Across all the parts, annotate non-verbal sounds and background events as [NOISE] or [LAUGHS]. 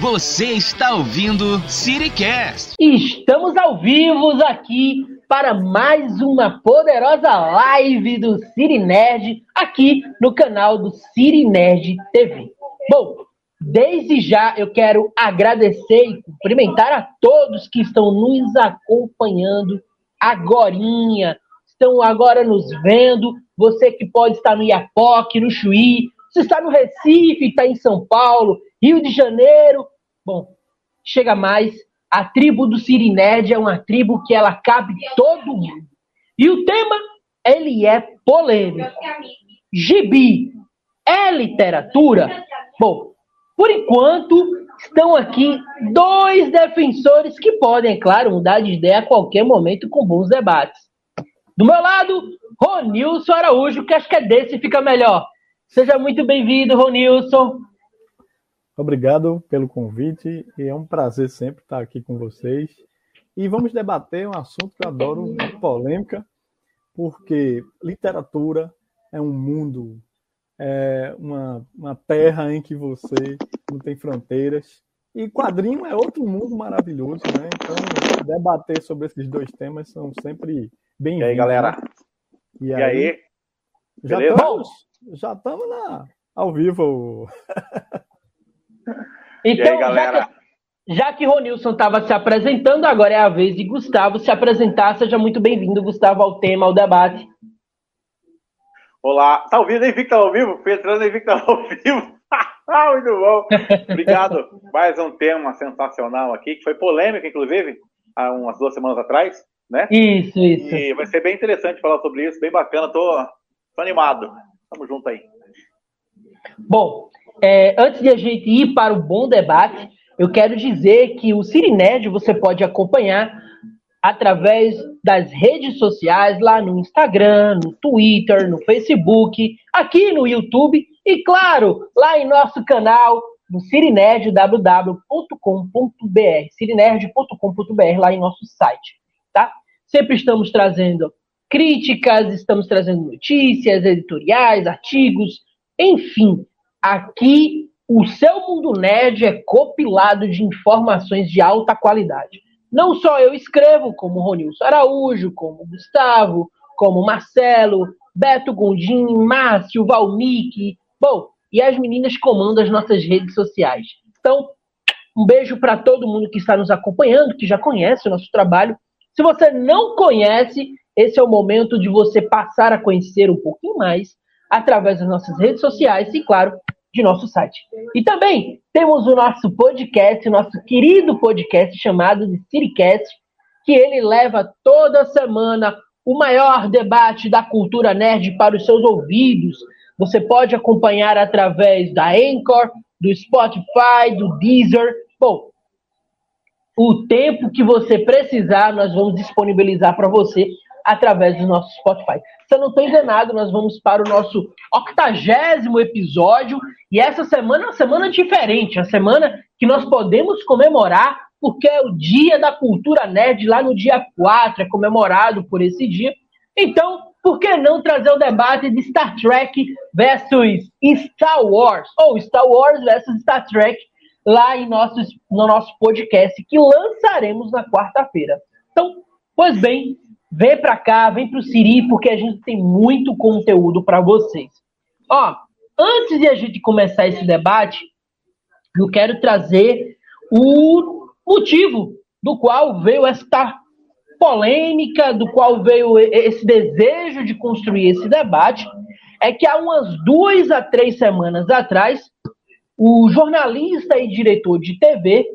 Você está ouvindo CityCast. Estamos ao vivo aqui para mais uma poderosa live do City Nerd aqui no canal do City Nerd TV. Bom, desde já eu quero agradecer e cumprimentar a todos que estão nos acompanhando agorinha, estão agora nos vendo, você que pode estar no Iapoque, no Chuí, você está no Recife, está em São Paulo, Rio de Janeiro, bom, chega mais, a tribo do Sirinerd é uma tribo que ela cabe todo mundo. E o tema, ele é polêmico. Gibi é literatura? Bom, por enquanto, estão aqui dois defensores que podem, é claro, mudar de ideia a qualquer momento com bons debates. Do meu lado, Ronilson Araújo, que acho que é desse fica melhor. Seja muito bem-vindo, Ronilson. Obrigado pelo convite e é um prazer sempre estar aqui com vocês. E vamos debater um assunto que eu adoro, polêmica, porque literatura é um mundo, é uma, uma terra em que você não tem fronteiras. E quadrinho é outro mundo maravilhoso, né? Então, debater sobre esses dois temas são sempre bem-vindos. E aí, galera? E, e aí? aí? Já estamos, já estamos na, ao vivo. [LAUGHS] Então, aí, já, que, já que Ronilson estava se apresentando, agora é a vez de Gustavo se apresentar. Seja muito bem-vindo, Gustavo, ao tema, ao debate. Olá, tá ouvindo aí, Victor ao vivo? Petrando aí, Victor ao vivo. ah, [LAUGHS] muito bom. Obrigado. Mais um tema sensacional aqui, que foi polêmico, inclusive, há umas duas semanas atrás, né? Isso, isso. E vai ser bem interessante falar sobre isso, bem bacana. Tô, tô animado. Tamo junto aí. Bom, é, antes de a gente ir para o bom debate, eu quero dizer que o Cirinerd você pode acompanhar através das redes sociais, lá no Instagram, no Twitter, no Facebook, aqui no YouTube e, claro, lá em nosso canal no Cirinerd, www.com.br, cirinerd.com.br, lá em nosso site, tá? Sempre estamos trazendo críticas, estamos trazendo notícias, editoriais, artigos, enfim, Aqui, o seu mundo nerd é copilado de informações de alta qualidade. Não só eu escrevo, como Ronilson Araújo, como Gustavo, como Marcelo, Beto Gondim, Márcio, Valnick, bom, e as meninas comandam as nossas redes sociais. Então, um beijo para todo mundo que está nos acompanhando, que já conhece o nosso trabalho. Se você não conhece, esse é o momento de você passar a conhecer um pouquinho mais através das nossas redes sociais e, claro, de nosso site. E também temos o nosso podcast, o nosso querido podcast chamado de Citycast, que ele leva toda semana o maior debate da cultura nerd para os seus ouvidos. Você pode acompanhar através da Anchor, do Spotify, do Deezer. Bom, o tempo que você precisar, nós vamos disponibilizar para você através do nosso Spotify. Se eu não estou enganado, nós vamos para o nosso octagésimo episódio. E essa semana é uma semana diferente, uma semana que nós podemos comemorar, porque é o Dia da Cultura Nerd, lá no dia 4, é comemorado por esse dia. Então, por que não trazer o debate de Star Trek versus Star Wars? Ou Star Wars versus Star Trek, lá em nossos, no nosso podcast, que lançaremos na quarta-feira. Então, pois bem, Vem para cá, vem para o Siri, porque a gente tem muito conteúdo para vocês. Ó, antes de a gente começar esse debate, eu quero trazer o motivo do qual veio esta polêmica, do qual veio esse desejo de construir esse debate, é que há umas duas a três semanas atrás, o jornalista e diretor de TV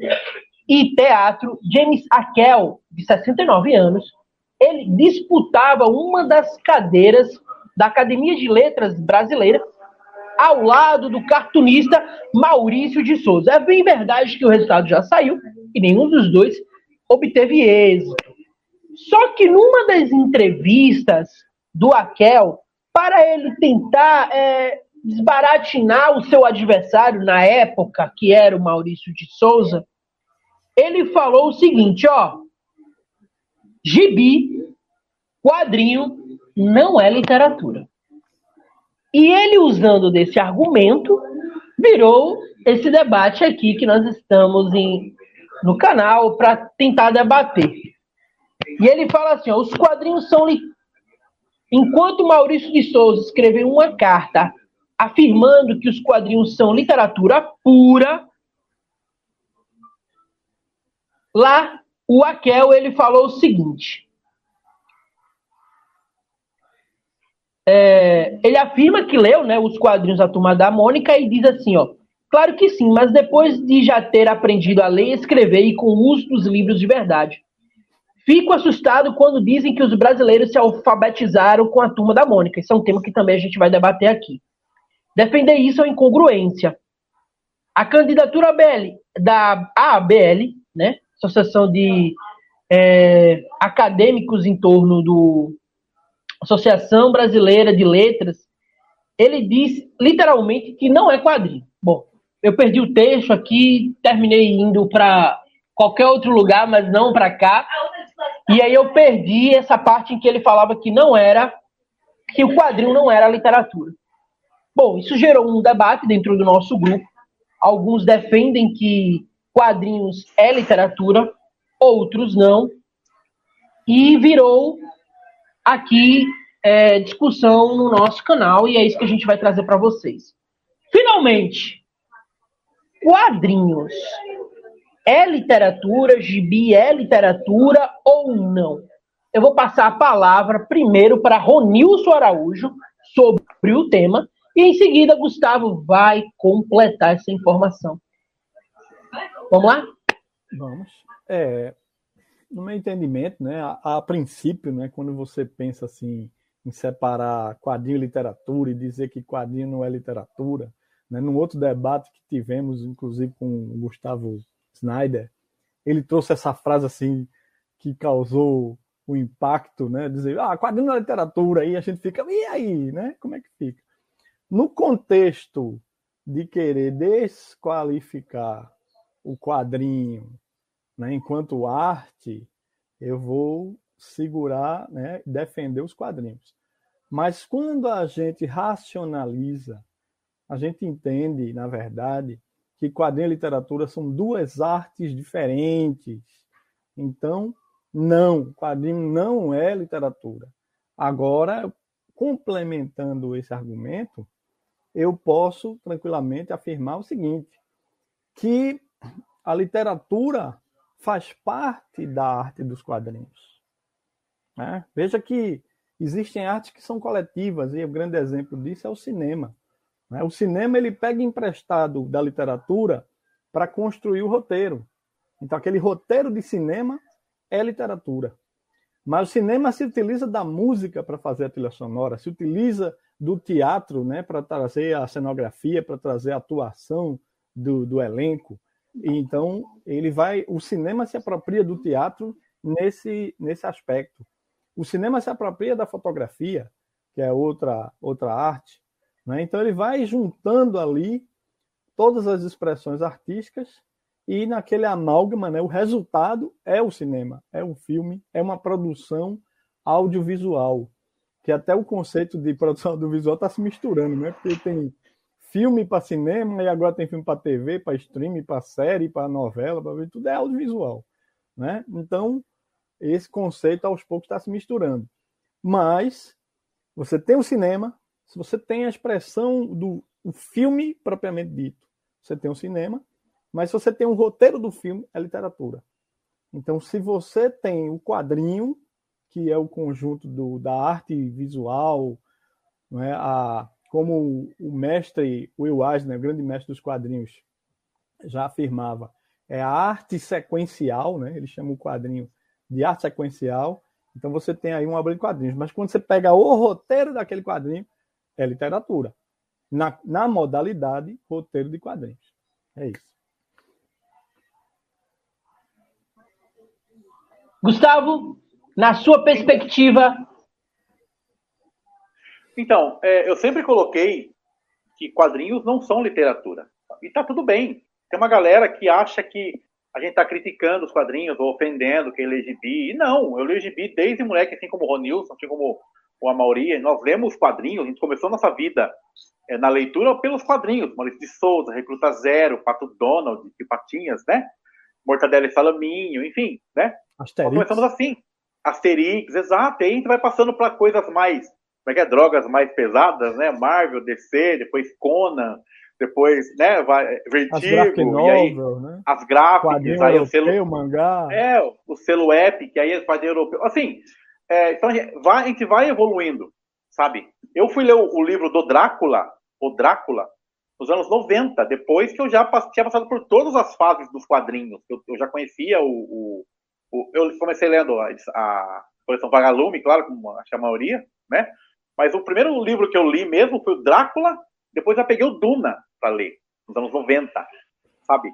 e teatro James Akel, de 69 anos, ele disputava uma das cadeiras da Academia de Letras Brasileira ao lado do cartunista Maurício de Souza. É bem verdade que o resultado já saiu e nenhum dos dois obteve êxito. Só que numa das entrevistas do Aquel, para ele tentar é, desbaratinar o seu adversário na época, que era o Maurício de Souza, ele falou o seguinte, ó, gibi, quadrinho, não é literatura. E ele, usando desse argumento, virou esse debate aqui que nós estamos em, no canal para tentar debater. E ele fala assim: ó, os quadrinhos são. Li... Enquanto Maurício de Souza escreveu uma carta afirmando que os quadrinhos são literatura pura, lá o Akel ele falou o seguinte. É, ele afirma que leu né, os quadrinhos da Turma da Mônica e diz assim, ó, claro que sim, mas depois de já ter aprendido a ler e escrever e com o uso dos livros de verdade. Fico assustado quando dizem que os brasileiros se alfabetizaram com a Turma da Mônica. Isso é um tema que também a gente vai debater aqui. Defender isso é incongruência. A candidatura ABL, da ABL, né, Associação de é, Acadêmicos em torno do Associação Brasileira de Letras, ele diz literalmente que não é quadrinho. Bom, eu perdi o texto aqui, terminei indo para qualquer outro lugar, mas não para cá. E aí eu perdi essa parte em que ele falava que não era, que o quadrinho não era literatura. Bom, isso gerou um debate dentro do nosso grupo. Alguns defendem que quadrinhos é literatura, outros não. E virou aqui é, discussão no nosso canal e é isso que a gente vai trazer para vocês. Finalmente, quadrinhos é literatura, gibi é literatura ou não? Eu vou passar a palavra primeiro para Ronilson Araújo sobre o tema e em seguida Gustavo vai completar essa informação. Vamos lá? Vamos. É, no meu entendimento, né, a, a, princípio, né, quando você pensa assim em separar quadrinho e literatura e dizer que quadrinho não é literatura, né, num outro debate que tivemos, inclusive com o Gustavo Snyder, ele trouxe essa frase assim que causou o impacto, né, dizer, ah, quadrinho não é literatura, aí a gente fica, e aí, né, como é que fica? No contexto de querer desqualificar o quadrinho, né, enquanto arte, eu vou segurar, né, defender os quadrinhos. Mas quando a gente racionaliza, a gente entende, na verdade, que quadrinho e literatura são duas artes diferentes. Então, não, quadrinho não é literatura. Agora, complementando esse argumento, eu posso tranquilamente afirmar o seguinte: que a literatura faz parte da arte dos quadrinhos. Né? Veja que existem artes que são coletivas, e o grande exemplo disso é o cinema. Né? O cinema ele pega emprestado da literatura para construir o roteiro. Então, aquele roteiro de cinema é literatura. Mas o cinema se utiliza da música para fazer a trilha sonora, se utiliza do teatro né, para trazer a cenografia, para trazer a atuação do, do elenco. Então, ele vai. O cinema se apropria do teatro nesse, nesse aspecto. O cinema se apropria da fotografia, que é outra, outra arte. Né? Então, ele vai juntando ali todas as expressões artísticas e naquele amálgama, né, o resultado é o cinema, é um filme, é uma produção audiovisual. Que até o conceito de produção audiovisual está se misturando, né? Porque tem filme para cinema e agora tem filme para TV, para streaming, para série, para novela, para tudo é audiovisual, né? Então esse conceito aos poucos está se misturando. Mas você tem o cinema, se você tem a expressão do filme propriamente dito, você tem o cinema, mas se você tem um roteiro do filme, é literatura. Então, se você tem o quadrinho, que é o conjunto do, da arte visual, não é, a, como o mestre Will Eisner, o grande mestre dos quadrinhos, já afirmava, é a arte sequencial, né? ele chama o quadrinho de arte sequencial. Então você tem aí uma obra de quadrinhos, mas quando você pega o roteiro daquele quadrinho, é literatura. Na, na modalidade roteiro de quadrinhos. É isso. Gustavo, na sua perspectiva, então, é, eu sempre coloquei que quadrinhos não são literatura. E tá tudo bem. Tem uma galera que acha que a gente tá criticando os quadrinhos ou ofendendo quem lê gibi. E não, eu gibi desde moleque, assim como o Ronilson, assim como o Amauri. Nós lemos quadrinhos, a gente começou nossa vida é, na leitura pelos quadrinhos. Maurício de Souza, Recruta Zero, Pato Donald, e Patinhas, né? Mortadela e Salaminho, enfim, né? Asterix. Nós começamos assim. Asterix, exato. E aí a gente vai passando para coisas mais, como é que é? Drogas mais pesadas, né? Marvel, DC, depois Conan, depois, né, vai, Vertigo, as aí, né? as gráficas, aí o selo, mangá. É, o selo Epic, aí o quadrinho europeu. Assim, é, então a gente, vai, a gente vai evoluindo, sabe? Eu fui ler o, o, livro do Drácula, o Drácula, nos anos 90, depois que eu já tinha passado por todas as fases dos quadrinhos. Eu, eu já conhecia o, o, o, Eu comecei lendo a, a coleção Vagalume, claro, como acho que a maioria, né? Mas o primeiro livro que eu li mesmo foi o Drácula, depois eu peguei o Duna, para ler, nos anos 90, sabe?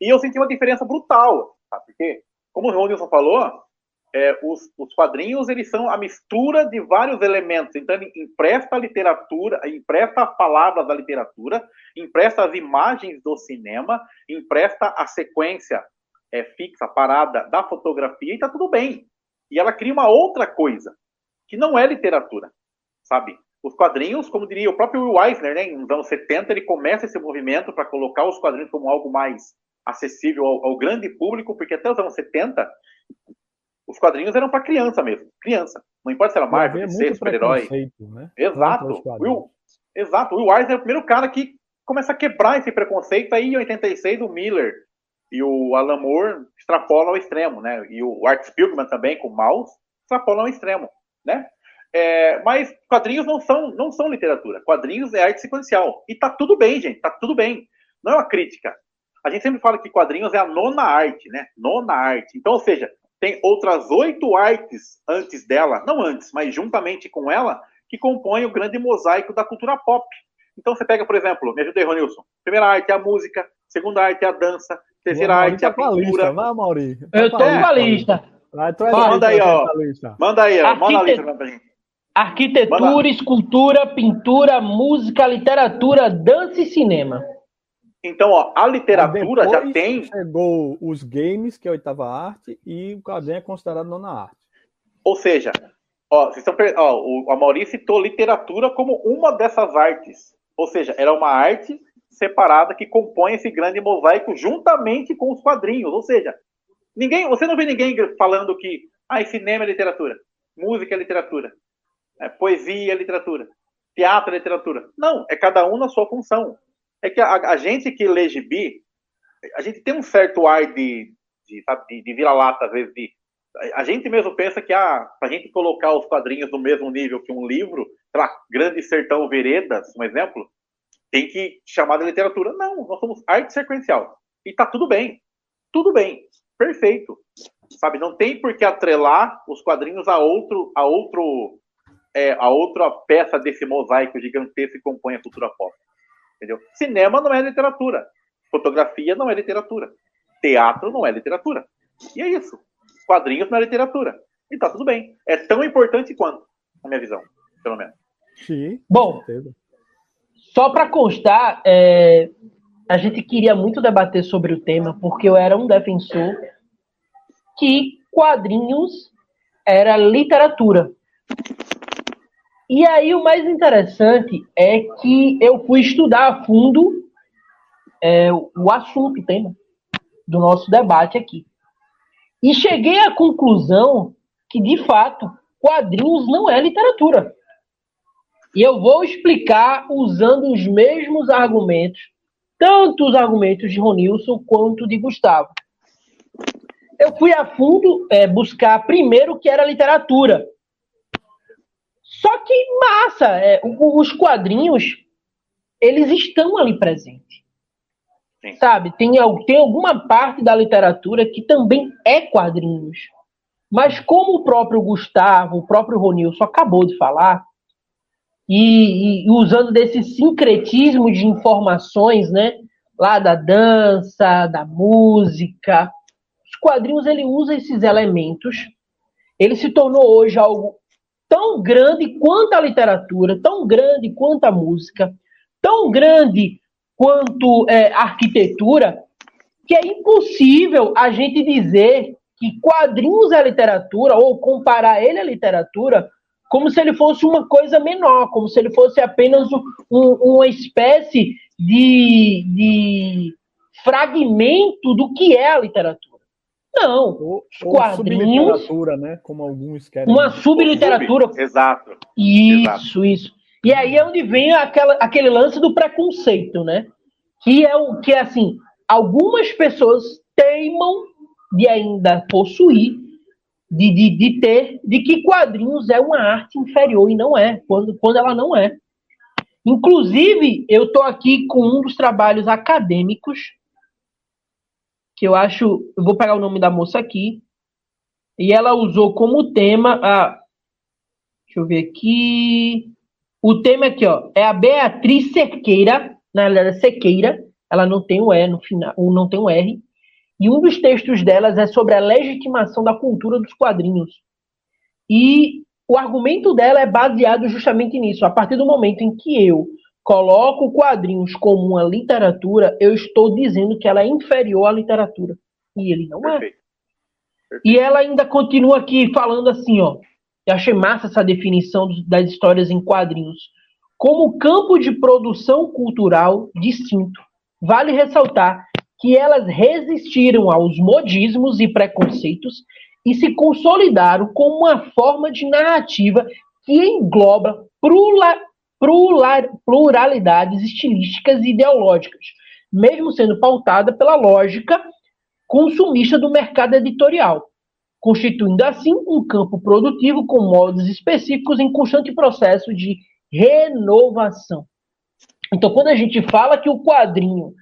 E eu senti uma diferença brutal, sabe? Porque, como o Ronilson falou, é, os, os, quadrinhos eles são a mistura de vários elementos. Então, ele empresta a literatura, empresta as palavras da literatura, empresta as imagens do cinema, empresta a sequência é, fixa, parada da fotografia, e está tudo bem. E ela cria uma outra coisa, que não é literatura, sabe? os quadrinhos, como diria o próprio Will Eisner, né, nos anos 70, ele começa esse movimento para colocar os quadrinhos como algo mais acessível ao, ao, grande público, porque até os anos 70, os quadrinhos eram para criança mesmo, criança. Não importa se era Marvel, DC, super-herói. Né? Exato. Will, exato. O Will Eisner é o primeiro cara que começa a quebrar esse preconceito aí em 86, o Miller e o Alan Moore extrapolam ao extremo, né? E o Art Spiegelman também, com o Mouse, extrapolam ao extremo, né? É, mas quadrinhos não são, não são literatura. Quadrinhos é arte sequencial. E tá tudo bem, gente. Tá tudo bem. Não é uma crítica. A gente sempre fala que quadrinhos é a nona arte, né? Nona arte. Então, ou seja, tem outras oito artes antes dela, não antes, mas juntamente com ela, que compõem o grande mosaico da cultura pop. Então você pega, por exemplo, me ajuda aí, Ronilson. Primeira arte é a música, segunda arte é a dança, terceira arte é a pintura. Lista, vai, Mauri. Eu tô com a lista. Vai, manda aí, ó. Manda aí, ó. Manda a lista pra gente. Arquitetura, escultura, pintura, música, literatura, dança e cinema. Então, ó, a literatura já tem. Chegou os games, que é a oitava arte, e o quadrinho é considerado nona arte. Ou seja, ó, vocês estão, ó, o Amaury citou literatura como uma dessas artes. Ou seja, era uma arte separada que compõe esse grande mosaico juntamente com os quadrinhos. Ou seja, ninguém, você não vê ninguém falando que ah, cinema é literatura, música é literatura, é, poesia, literatura, teatro, literatura. Não, é cada um na sua função. É que a, a gente que lê gibi, a gente tem um certo ar de, de, de, de vira-lata, às vezes, de, a gente mesmo pensa que ah, a gente colocar os quadrinhos no mesmo nível que um livro, sei lá, Grande Sertão Veredas, um exemplo, tem que chamar de literatura. Não, nós somos arte sequencial. E tá tudo bem. Tudo bem. Perfeito. Sabe, não tem por que atrelar os quadrinhos a outro, a outro é a outra peça desse mosaico gigantesco que compõe a cultura pop. Entendeu? Cinema não é literatura. Fotografia não é literatura. Teatro não é literatura. E é isso. Quadrinhos não é literatura. E tá tudo bem. É tão importante quanto, na minha visão, pelo menos. Sim. Bom, só para constar, é, a gente queria muito debater sobre o tema, porque eu era um defensor que quadrinhos era literatura. E aí o mais interessante é que eu fui estudar a fundo é, o assunto, o tema do nosso debate aqui. E cheguei à conclusão que, de fato, quadrinhos não é literatura. E eu vou explicar usando os mesmos argumentos, tanto os argumentos de Ronilson quanto de Gustavo. Eu fui a fundo é, buscar primeiro o que era literatura. Só que massa, é, os quadrinhos, eles estão ali presentes. Sim. Sabe? Tem, tem alguma parte da literatura que também é quadrinhos. Mas como o próprio Gustavo, o próprio Ronilson acabou de falar, e, e, usando desse sincretismo de informações, né? Lá da dança, da música. Os quadrinhos, ele usa esses elementos. Ele se tornou hoje algo tão grande quanto a literatura, tão grande quanto a música, tão grande quanto é, a arquitetura, que é impossível a gente dizer que quadrinhos é literatura ou comparar ele à literatura como se ele fosse uma coisa menor, como se ele fosse apenas um, uma espécie de, de fragmento do que é a literatura. Não, ou, os quadrinhos. né? Como alguns querem. Uma subliteratura. Sub, exato. Isso, exato. isso. E aí é onde vem aquela, aquele lance do preconceito, né? Que é o que, assim, algumas pessoas teimam de ainda possuir, de, de, de ter, de que quadrinhos é uma arte inferior, e não é, quando, quando ela não é. Inclusive, eu estou aqui com um dos trabalhos acadêmicos, que eu acho. Eu vou pegar o nome da moça aqui. E ela usou como tema. A, deixa eu ver aqui. O tema aqui, ó, é a Beatriz Sequeira, na verdade, Sequeira, ela não tem o E no final, não tem o R. E um dos textos delas é sobre a legitimação da cultura dos quadrinhos. E o argumento dela é baseado justamente nisso. A partir do momento em que eu coloco quadrinhos como uma literatura, eu estou dizendo que ela é inferior à literatura. E ele não é. Perfeito. E ela ainda continua aqui falando assim, ó. Eu achei massa essa definição das histórias em quadrinhos. Como campo de produção cultural distinto. Vale ressaltar que elas resistiram aos modismos e preconceitos e se consolidaram como uma forma de narrativa que engloba pluralidades estilísticas e ideológicas, mesmo sendo pautada pela lógica consumista do mercado editorial, constituindo assim um campo produtivo com modos específicos em constante processo de renovação. Então, quando a gente fala que o quadrinho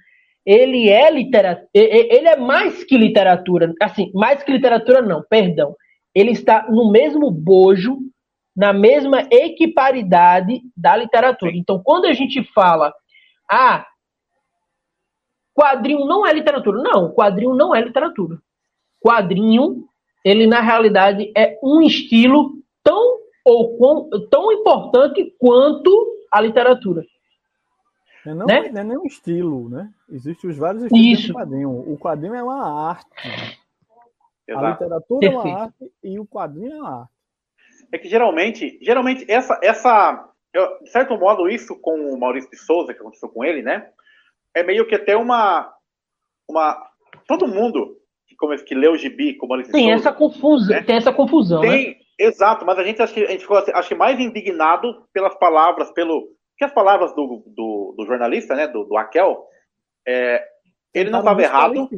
ele é literatura, ele é mais que literatura, assim, mais que literatura não, perdão. Ele está no mesmo bojo, na mesma equiparidade da literatura. Então, quando a gente fala, ah, quadrinho não é literatura. Não, quadrinho não é literatura. Quadrinho ele na realidade é um estilo tão ou tão importante quanto a literatura. É não, né? não é nem um estilo, né? Existem os vários estilos Isso. do quadrinho. O quadrinho é uma arte. Exato. A literatura Perfeito. é uma arte e o quadrinho é uma arte. É que geralmente, geralmente essa, essa, de certo modo, isso com o Maurício de Souza, que aconteceu com ele, né? É meio que até uma, uma, todo mundo como que lê o gibi, como Alice tem essa confusão, né? tem essa confusão, tem, né? Exato, mas a gente acho que a gente ficou assim, acho que mais indignado pelas palavras, pelo que as palavras do, do, do jornalista, né, do, do Akel, é, ele não estava errado.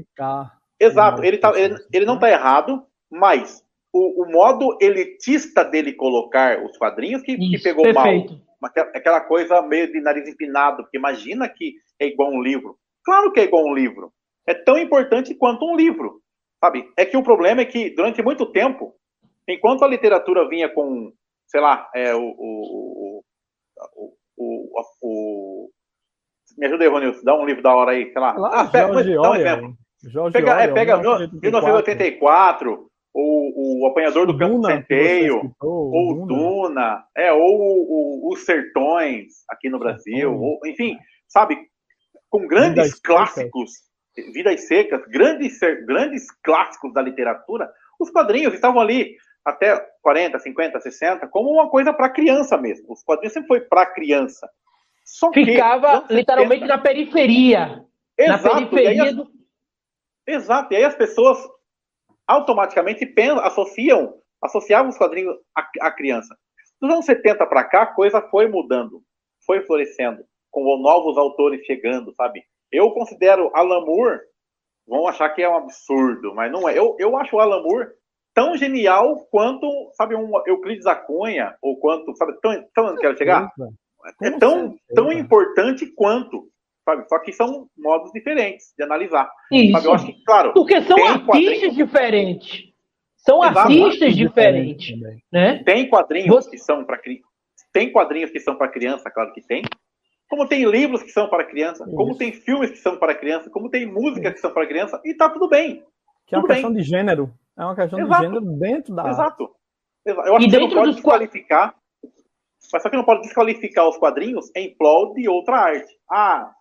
Exato, ele, tá, ele, ele não está né? errado, mas o, o, modo elitista dele colocar os quadrinhos que, Isso, que pegou perfeito. mal. Aquela coisa meio de nariz empinado, porque imagina que é igual um livro. Claro que é igual um livro. É tão importante quanto um livro. Sabe? É que o problema é que, durante muito tempo, enquanto a literatura vinha com, sei lá, é, o, o, o, o, o me ajuda aí, Ronilson, dá um livro da hora aí, sei lá. lá ah, pega, dá um exemplo. Jorge pega, Orwell, é, pega 1984, o, o Apanhador do Campo Centeio, ou Duna. Duna, é, ou os Sertões aqui no Brasil, ou, enfim, sabe, com grandes clássicos Vidas Secas, grandes, grandes clássicos da literatura, os quadrinhos estavam ali até 40, 50, 60, como uma coisa para criança mesmo. Os quadrinhos sempre foi para criança. Só Ficava que, literalmente 70... na periferia. Exato. Na periferia as... do... Exato. E aí as pessoas automaticamente pensam, associam, associavam os quadrinhos à, à criança. Dos anos 70 para cá, a coisa foi mudando, foi florescendo, com novos autores chegando, sabe? Eu considero Alan Moore, vão achar que é um absurdo, mas não é. Eu, eu acho o Alan Moore tão genial quanto, sabe, um Euclides da Cunha, ou quanto, sabe, tão, tão quero chegar? É tão, tão importante quanto, sabe? Só que são modos diferentes de analisar. Isso. Sabe? Eu acho que, claro. Porque são artistas diferentes. São Exato. artistas diferentes, né? Tem quadrinhos Você... que são para tem quadrinhos que são para criança, claro que tem. Como tem livros que são para criança, Isso. como tem filmes que são para criança, como tem músicas que são para criança, e tá tudo bem. Que é uma questão bem. de gênero. É uma questão Exato. de gênero dentro da. Exato. Eu acho e que você não pode desqualificar. Mas só que não pode desqualificar os quadrinhos em prol de outra arte. Ah,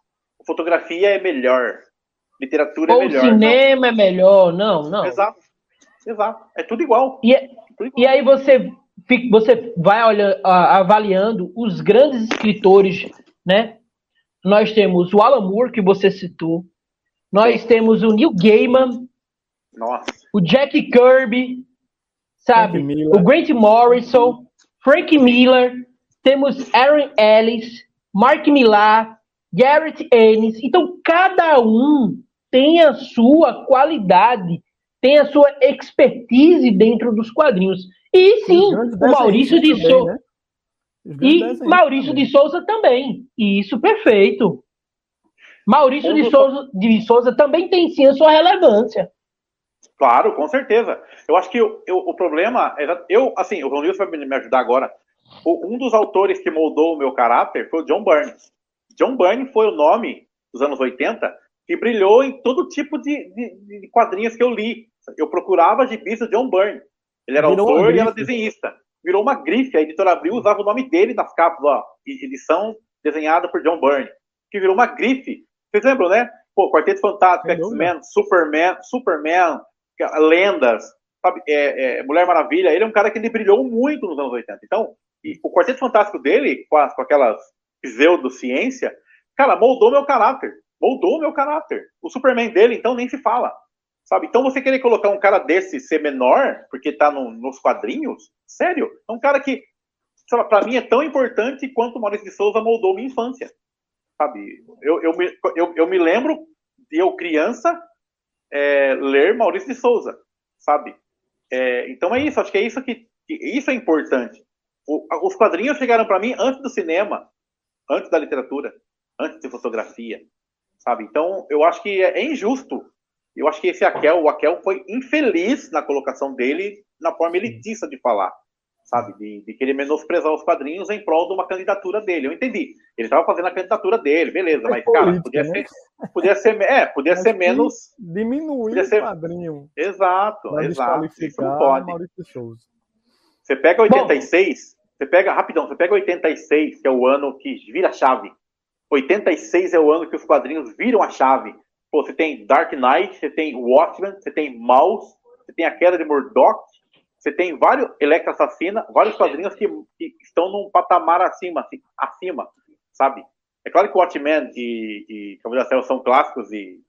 fotografia é melhor. Literatura é Ou é melhor. cinema não. é melhor. Não, não. Exato. Exato. É tudo igual. E, é, tudo igual. e aí você você vai olha, avaliando os grandes escritores, né? Nós temos o Alan Moore, que você citou. Nós temos o Neil Gaiman. Nossa. O Jack Kirby, sabe? O Grant Morrison, Frank Miller. Temos Aaron Ellis, Mark Millar, Garrett Ennis. Então, cada um tem a sua qualidade, tem a sua expertise dentro dos quadrinhos. E sim, o Maurício de Souza. Né? E Maurício também. de Souza também. Isso, perfeito. Maurício de Souza, de Souza também tem sim a sua relevância. Claro, com certeza. Eu acho que eu, eu, o problema é. Eu, assim, o Ronilson vai me ajudar agora. Um dos autores que moldou o meu caráter foi o John Burns. John Byrne foi o nome dos anos 80 que brilhou em todo tipo de, de, de quadrinhos que eu li. Eu procurava gibis do John Byrne. Ele era Virou autor e era desenhista. Virou uma grife. A editora Abril usava o nome dele nas capas, ó. Edição desenhada por John Byrne. Que virou uma grife. Vocês lembram, né? Pô, Quarteto Fantástico, X-Men, Superman, Superman, Lendas, sabe? É, é, Mulher Maravilha. Ele é um cara que ele brilhou muito nos anos 80. Então, o Quarteto Fantástico dele, com, as, com aquelas pseudociência, cara, moldou meu caráter. Moldou meu caráter. O Superman dele, então, nem se fala. Sabe? Então você querer colocar um cara desse ser menor, porque tá no, nos quadrinhos, sério, é um cara que, para mim, é tão importante quanto o Maurício de Souza moldou minha infância. Sabe? Eu, eu, me, eu, eu me lembro de eu, criança, é, ler Maurício de Souza, sabe? É, então é isso, acho que é isso que, que isso é importante. O, os quadrinhos chegaram para mim antes do cinema antes da literatura, antes de fotografia, sabe? Então, eu acho que é, injusto. Eu acho que esse Akel, o Akel foi infeliz na colocação dele na forma elitista de falar, sabe? De, de querer menosprezar os quadrinhos em prol de uma candidatura dele. Eu entendi. Ele estava fazendo a candidatura dele, beleza, é mas, cara, podia né? ser. Podia ser, é, podia ser menos. Diminuir podia ser... o quadrinho. Exato, exato. Isso não pode. Você pega 86, Bom, você pega, rapidão, você pega 86, que é o ano que vira a chave. 86 é o ano que os quadrinhos viram a chave. Pô, você tem Dark Knight, você tem Watchmen, você tem Mouse, você tem a queda de Murdoch, você tem vários Electra Assassina, vários quadrinhos que, que, estão num patamar acima, assim, acima, sabe? É claro que Watchmen e, e Cavaleiro são clássicos e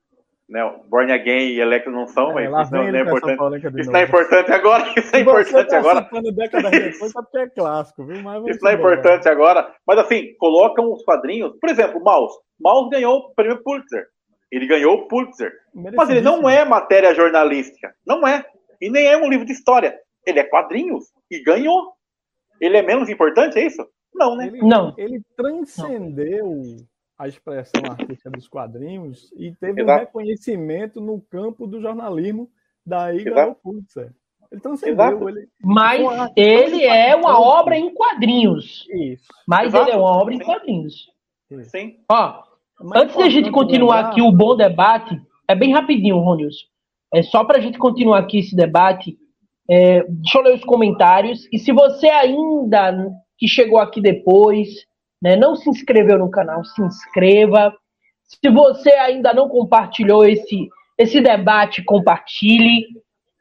né, Born Again e Electro não são, é, mas isso não, não é importante. Isso não é importante agora. Isso é importante tá agora. Depois, porque é clássico, viu? Mas isso não é importante agora. Mas assim, colocam os quadrinhos. Por exemplo, Mouse. Mouse ganhou o prêmio Pulitzer. Ele ganhou o Pulitzer. Mas ele não é matéria jornalística. Não é. E nem é um livro de história. Ele é quadrinhos. E ganhou. Ele é menos importante, é isso? Não, né? Ele, não. Ele transcendeu. A expressão artística dos quadrinhos e teve Exato. um reconhecimento no campo do jornalismo daí ganhou Pulitzer. Ele transcendeu. Ele, Mas ele é uma obra em quadrinhos. Isso. Mas Exato. ele é uma obra em quadrinhos. Sim. Ó, é antes da gente continuar lembrar... aqui o bom debate, é bem rapidinho, Ronilson. É só para a gente continuar aqui esse debate. É, deixa eu ler os comentários. E se você ainda que chegou aqui depois né? Não se inscreveu no canal, se inscreva. Se você ainda não compartilhou esse, esse debate, compartilhe.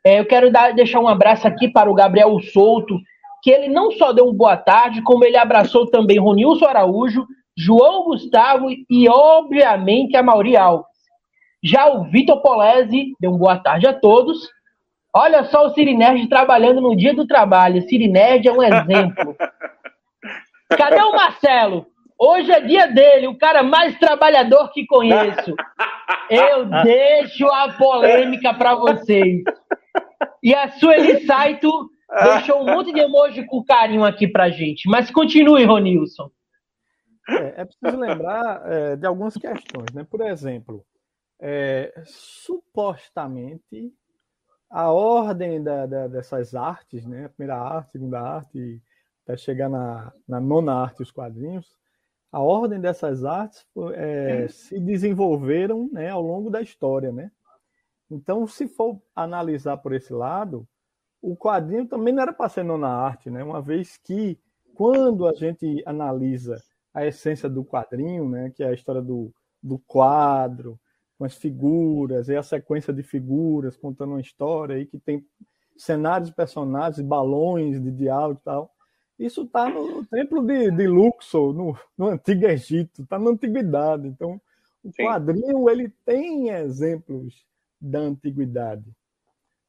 É, eu quero dar, deixar um abraço aqui para o Gabriel Souto, que ele não só deu um boa tarde, como ele abraçou também Ronilson Araújo, João Gustavo e, obviamente, a Mauri Alves. Já o Vitor Polese deu um boa tarde a todos. Olha só o Cirinerd trabalhando no dia do trabalho. Cirinerd é um [LAUGHS] exemplo. Cadê o Marcelo? Hoje é dia dele, o cara mais trabalhador que conheço. Eu deixo a polêmica para vocês. E a Sueli Saito deixou um monte de emoji com carinho aqui pra gente. Mas continue, Ronilson. É, é preciso lembrar é, de algumas questões, né? Por exemplo, é, supostamente a ordem da, da, dessas artes, né? A primeira arte, segunda arte, até chegar na, na nona arte, os quadrinhos, a ordem dessas artes é, se desenvolveram né, ao longo da história, né? Então, se for analisar por esse lado, o quadrinho também não era para ser nona arte, né? Uma vez que, quando a gente analisa a essência do quadrinho, né, que é a história do, do quadro, com as figuras, e a sequência de figuras contando uma história aí que tem cenários, personagens, balões de diálogo e tal. Isso está no templo de, de Luxor, no, no Antigo Egito, está na Antiguidade. Então, o Sim. quadrinho ele tem exemplos da antiguidade.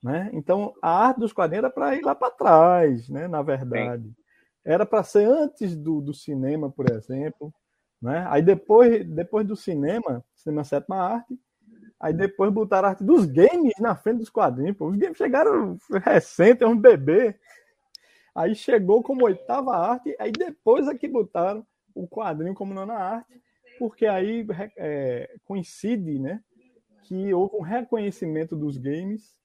Né? Então, a arte dos quadrinhos era para ir lá para trás, né? na verdade. Sim. Era para ser antes do, do cinema, por exemplo. Né? Aí depois, depois do cinema, cinema sétima arte, aí depois botaram a arte dos games na frente dos quadrinhos. Pô. Os games chegaram recente, é um bebê. Aí chegou como oitava arte, aí depois é que botaram o quadrinho como nona arte, porque aí é, coincide, né, que houve um reconhecimento dos games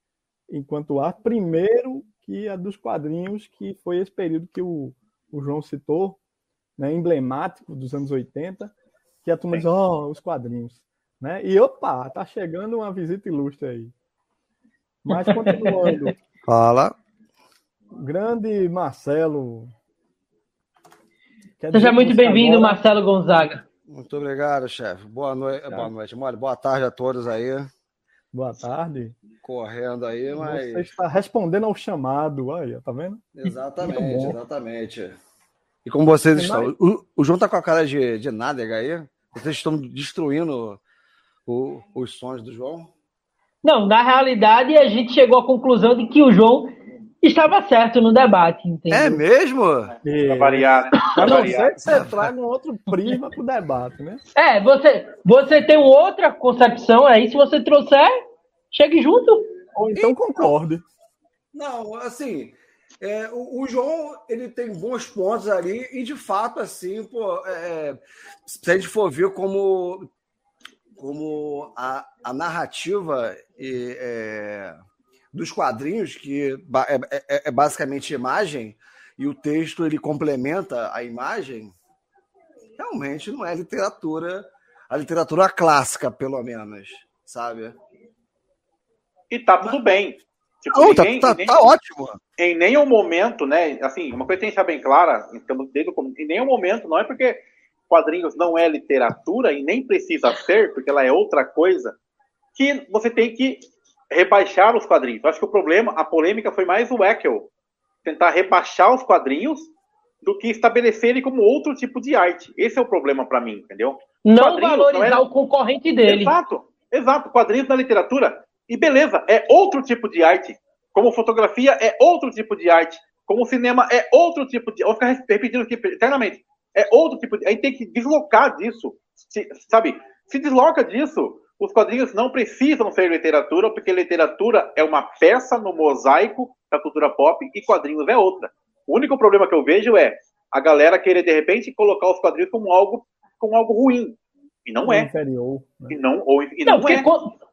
enquanto arte, primeiro que a dos quadrinhos, que foi esse período que o, o João citou, né, emblemático dos anos 80, que a turma diz, oh, os quadrinhos. Né? E opa, tá chegando uma visita ilustre aí. Mas continuando. Fala. Grande Marcelo. Seja muito bem-vindo, Marcelo Gonzaga. Muito obrigado, chefe. Boa noite, tá. boa noite, mole. Boa tarde a todos aí. Boa tarde. Correndo aí, mas. Você está respondendo ao chamado, aí, tá vendo? Exatamente, exatamente. E como vocês estão? O, o, João tá com a cara de, de nádega aí? Vocês estão destruindo o, os sonhos do João? Não, na realidade a gente chegou à conclusão de que o João estava certo no debate, entendeu? É mesmo? É. Pra variar, né? A não ser que você traga um outro prisma pro debate, né? É, você, você tem outra concepção aí, se você trouxer, chegue junto. Ou então, então concorde. Não, assim, é, o, o, João ele tem bons pontos ali e de fato assim, pô, é, se a gente for ver como como a, a narrativa e, é, dos quadrinhos, que é, é, é, basicamente imagem, e o texto ele complementa a imagem, realmente não é literatura, a literatura clássica, pelo menos, sabe? E tá tudo bem. Tipo, oh, ninguém, tá, tá, tá, ótimo. Em nenhum momento, né? Assim, uma coisa tem que deixar bem clara, então, desde o, em nenhum momento, não é porque quadrinhos não é literatura e nem precisa ser, porque ela é outra coisa, que você tem que rebaixar os quadrinhos. Eu acho que o problema, a polêmica foi mais o Eckel tentar rebaixar os quadrinhos do que estabelecer ele como outro tipo de arte. Esse é o problema para mim, entendeu? Não valorizar não é... o concorrente dele. Exato, exato. Quadrinhos na literatura. E beleza, é outro tipo de arte. Como fotografia é outro tipo de arte. Como cinema é outro tipo de. Eu vou ficar repetindo aqui eternamente. É outro tipo de. A gente tem que deslocar disso. Se, sabe? Se desloca disso. Os quadrinhos não precisam ser literatura, porque literatura é uma peça no mosaico da cultura pop e quadrinhos é outra. O único problema que eu vejo é a galera querer, de repente, colocar os quadrinhos como algo, como algo ruim. E não é. Inferior. Né? E não, ou, e não, não é.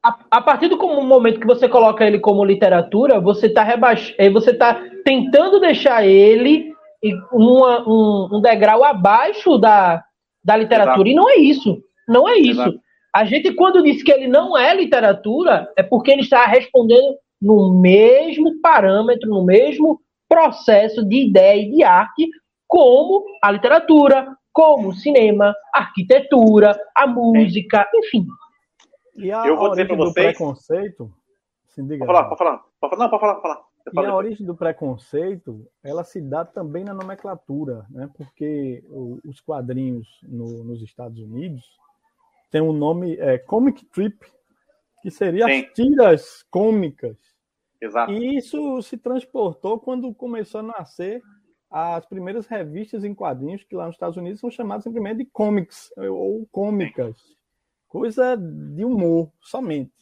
A, a, partir do momento que você coloca ele como literatura, você está rebaix... Eh, você tá tentando deixar ele uma, um, um, degrau abaixo da, da literatura. Exato. E não é isso. Não é isso. Exato. A gente, quando diz que ele não é literatura, é porque ele está respondendo no mesmo parâmetro, no mesmo processo de ideia e de arte, como a literatura, como o cinema, a arquitetura, a música, enfim. E a Eu vou dizer para vocês. Preconceito, sim, diga, pode falar, pode falar. Pode falar. Não, pode falar, pode falar. E a origem do preconceito, ela se dá também na nomenclatura, né? porque os quadrinhos no, nos Estados Unidos tem um nome, é, Comic Trip, que seria Sim. as tiras cômicas. Exato. E isso se transportou quando começou a nascer as primeiras revistas em quadrinhos, que lá nos Estados Unidos são chamadas simplesmente de comics, ou cômicas. Sim. Coisa de humor, somente.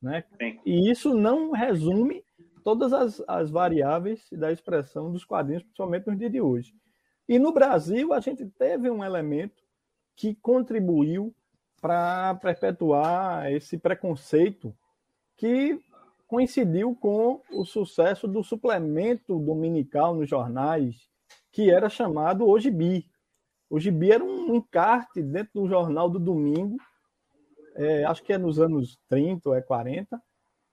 Né? Sim. E isso não resume todas as, as variáveis da expressão dos quadrinhos, principalmente nos dias de hoje. E no Brasil, a gente teve um elemento que contribuiu para perpetuar esse preconceito que coincidiu com o sucesso do suplemento dominical nos jornais, que era chamado O Gibi. O Gibi era um encarte dentro do jornal do domingo, é, acho que é nos anos 30 ou é 40,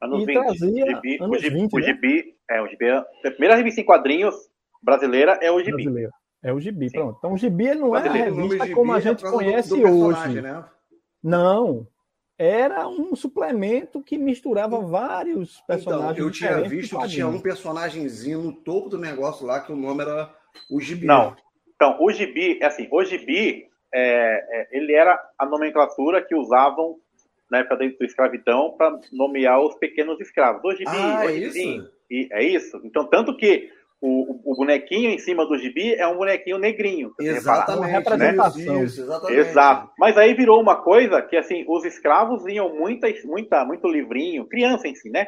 anos e 20. trazia gibi, anos o Gibi, 20, o né? É, o Gibi, é, a primeira revista em quadrinhos brasileira é o Gibi. Brasileira. É o Gibi, Sim. pronto. Então o Gibi não é a revista como a gente conhece do, do hoje. Né? Não. era um suplemento que misturava vários personagens. Então, eu tinha visto que tinha um personagemzinho no topo do negócio lá, que o nome era o Gibi. Não. Então, o Gibi, é assim, o Gibi, é, é, ele era a nomenclatura que usavam na época da escravidão para nomear os pequenos escravos. O Gibi, ah, o é isso? E, é isso. Então, tanto que o, o, bonequinho em cima do gibi é um bonequinho negrinho. Exatamente. Né? representação. Isso, exatamente. Exato. Mas aí virou uma coisa que, assim, os escravos vinham muita, muita, muito livrinho, criança em si, né?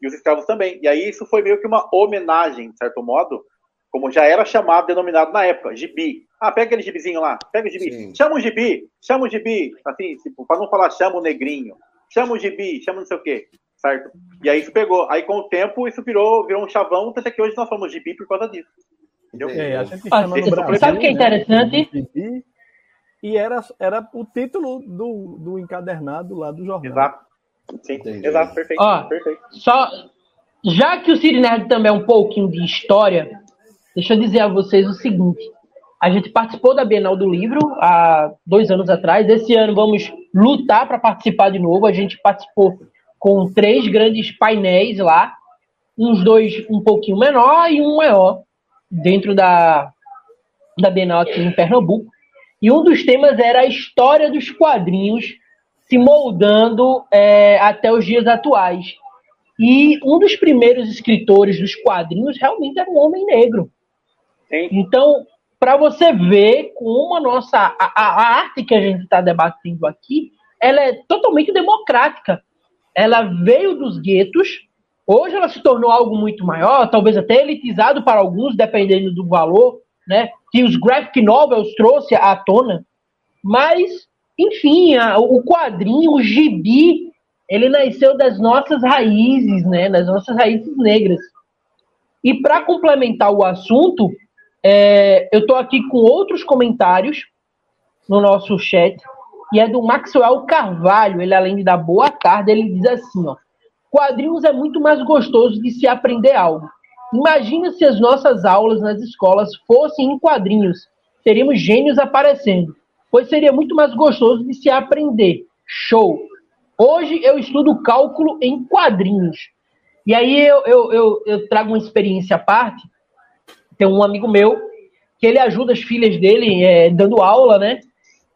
E os escravos também. E aí isso foi meio que uma homenagem, de certo modo, como já era chamado, denominado na época, gibi. Ah, pega aquele gibizinho lá, pega o gibi. Sim. Chama o gibi, chama o gibi. Assim, tipo, para não falar chama o negrinho. Chama o gibi, chama não sei o quê certo? E aí isso pegou. Aí com o tempo isso virou, virou um chavão, até que hoje nós falamos gibi por causa disso. Entendeu? É, a gente ah, no Brasil, sabe o que é né, interessante? Né? e era, era o título do, do encadernado lá do jornal. Exato. Sim, Entendi. exato, perfeito, Ó, perfeito. Só, já que o Siri Nerd também é um pouquinho de história, deixa eu dizer a vocês o seguinte. A gente participou da Bienal do Livro há dois anos atrás. Esse ano vamos lutar para participar de novo. A gente participou com três grandes painéis lá, uns dois um pouquinho menor e um maior, dentro da, da Bienal aqui em Pernambuco. E um dos temas era a história dos quadrinhos se moldando é, até os dias atuais. E um dos primeiros escritores dos quadrinhos realmente era um homem negro. Sim. Então, para você ver como a nossa a, a arte que a gente está debatendo aqui, ela é totalmente democrática ela veio dos guetos, hoje ela se tornou algo muito maior, talvez até elitizado para alguns, dependendo do valor, né, que os graphic novels trouxe à tona, mas, enfim, a, o quadrinho, o gibi, ele nasceu das nossas raízes, né, das nossas raízes negras. E para complementar o assunto, é, eu estou aqui com outros comentários no nosso chat e é do Maxwell Carvalho. Ele, além de dar boa tarde, ele diz assim: ó, quadrinhos é muito mais gostoso de se aprender algo. Imagina se as nossas aulas nas escolas fossem em quadrinhos. Teríamos gênios aparecendo, pois seria muito mais gostoso de se aprender. Show! Hoje eu estudo cálculo em quadrinhos. E aí eu, eu, eu, eu trago uma experiência à parte. Tem um amigo meu que ele ajuda as filhas dele é, dando aula, né?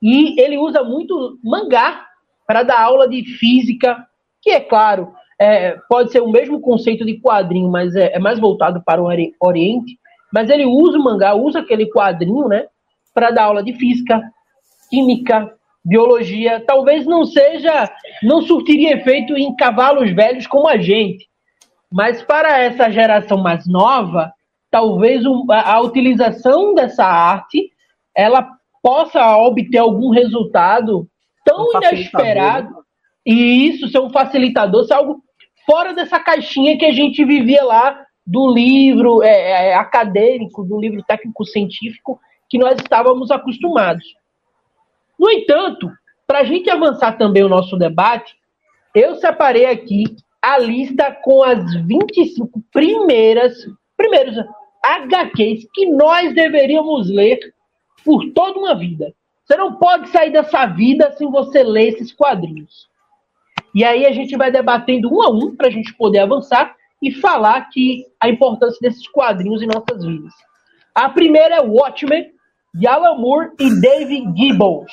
E ele usa muito mangá para dar aula de física, que é claro, é, pode ser o mesmo conceito de quadrinho, mas é, é, mais voltado para o Oriente. Mas ele usa o mangá, usa aquele quadrinho, né, para dar aula de física, química, biologia. Talvez não seja, não surtiria efeito em cavalos velhos como a gente, mas para essa geração mais nova, talvez a, utilização dessa arte ela possa obter algum resultado tão um inesperado né? e isso ser um facilitador, ser algo fora dessa caixinha que a gente vivia lá do livro é, é, acadêmico, do livro técnico-científico que nós estávamos acostumados. No entanto, para a gente avançar também o nosso debate, eu separei aqui a lista com as 25 primeiras, primeiros HQs que nós deveríamos ler por toda uma vida. Você não pode sair dessa vida sem você ler esses quadrinhos. E aí a gente vai debatendo um a um para a gente poder avançar e falar que a importância desses quadrinhos em nossas vidas. A primeira é Watchmen, de Alan Moore e Dave Gibbons.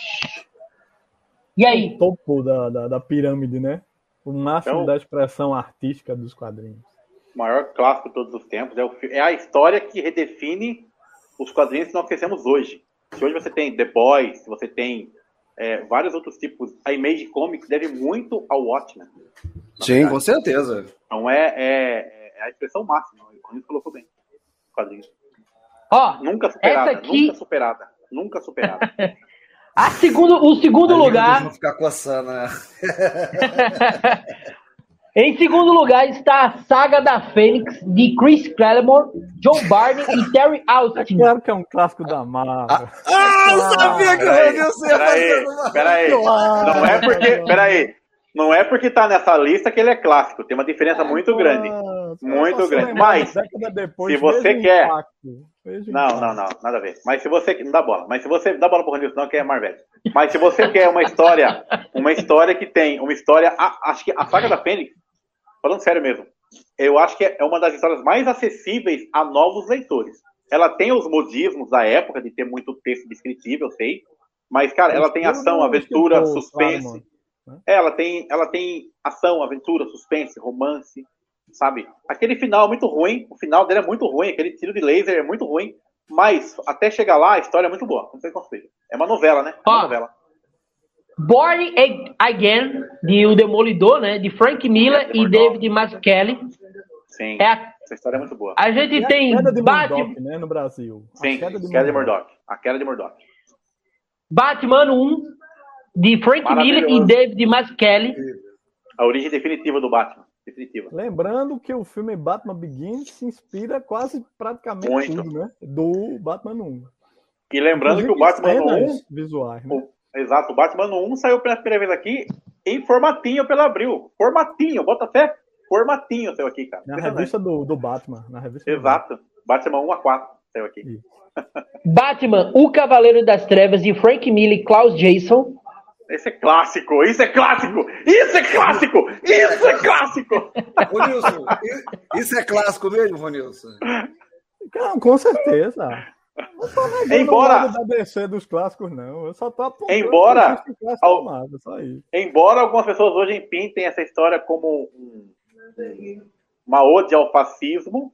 E aí? O topo da, da, da pirâmide, né? O máximo então, da expressão artística dos quadrinhos. O maior clássico de todos os tempos. É, o, é a história que redefine os quadrinhos que nós conhecemos hoje. Se hoje você tem The Boys, se você tem é, vários outros tipos, a Image Comics deve muito ao Watchmen. Sim, verdade. com certeza. Então é, é, é, a expressão máxima. O Ronaldo colocou bem. Quadrinhos. Ó, nunca superada, aqui... nunca superada, nunca superada. [LAUGHS] a segundo, o segundo lugar. Vou ficar coçando. [LAUGHS] Em segundo lugar está a Saga da Fênix, de Chris Claremore, John Barney e Terry Austin. Claro que é um clássico da Marvel. Ah, ah eu sabia que eu ia ser Peraí, peraí. Não é porque... Peraí. Não é porque tá nessa lista que ele é clássico. Tem uma diferença muito grande. Muito grande. Mas, depois, se você quer. não, não, não, nada a ver. Mas se você. Não dá bola. Mas se você. Dá bola pro Ronilson, não, que é Marvel. Mas se você quer uma história. Uma história que tem. Uma história. acho que a saga da Fênix. Falando sério mesmo. Eu acho que é uma das histórias mais acessíveis a novos leitores. Ela tem os modismos da época de ter muito texto descritivo, eu sei. Mas, cara, ela tem ação, aventura, suspense. É, ela tem, ela tem ação, aventura, suspense, romance, sabe? Aquele final é muito ruim, o final dele é muito ruim, aquele tiro de laser é muito ruim, mas até chegar lá a história é muito boa, não sei como seja. É uma novela, né? É uma novela. Born Again, de O Demolidor, né? De Frank Miller e David Mazzucchelli. Sim, é a... essa história é muito boa. A gente e tem... A queda de Batman... Murdoch, né, no Brasil. Sim, a queda de, queda de Murdoch. A queda de Murdoch. Batman 1, de Frank Miller e David Mazzucchelli. A origem definitiva do Batman. Definitiva. Lembrando que o filme Batman Begins se inspira quase praticamente Muito. tudo, né? Do Batman 1. E lembrando Inclusive, que o Batman 1. Visuais, né? O, exato, o Batman 1 saiu pela primeira vez aqui em formatinho pela Abril. Formatinho, bota fé. Formatinho saiu aqui, cara. Na revista do, do Batman. Na revista exato. Batman 1 a 4 saiu aqui. [LAUGHS] Batman, o Cavaleiro das Trevas de Frank Miller e Klaus Jason. Esse é clássico, isso é clássico, isso é clássico, isso é clássico. [LAUGHS] Ronilson, isso é clássico mesmo, Ronilson? Não, com certeza. Não tô embora da DC dos clássicos, não. Eu só tô embora, ao, amado, só isso. embora algumas pessoas hoje pintem essa história como um, uma ode ao fascismo,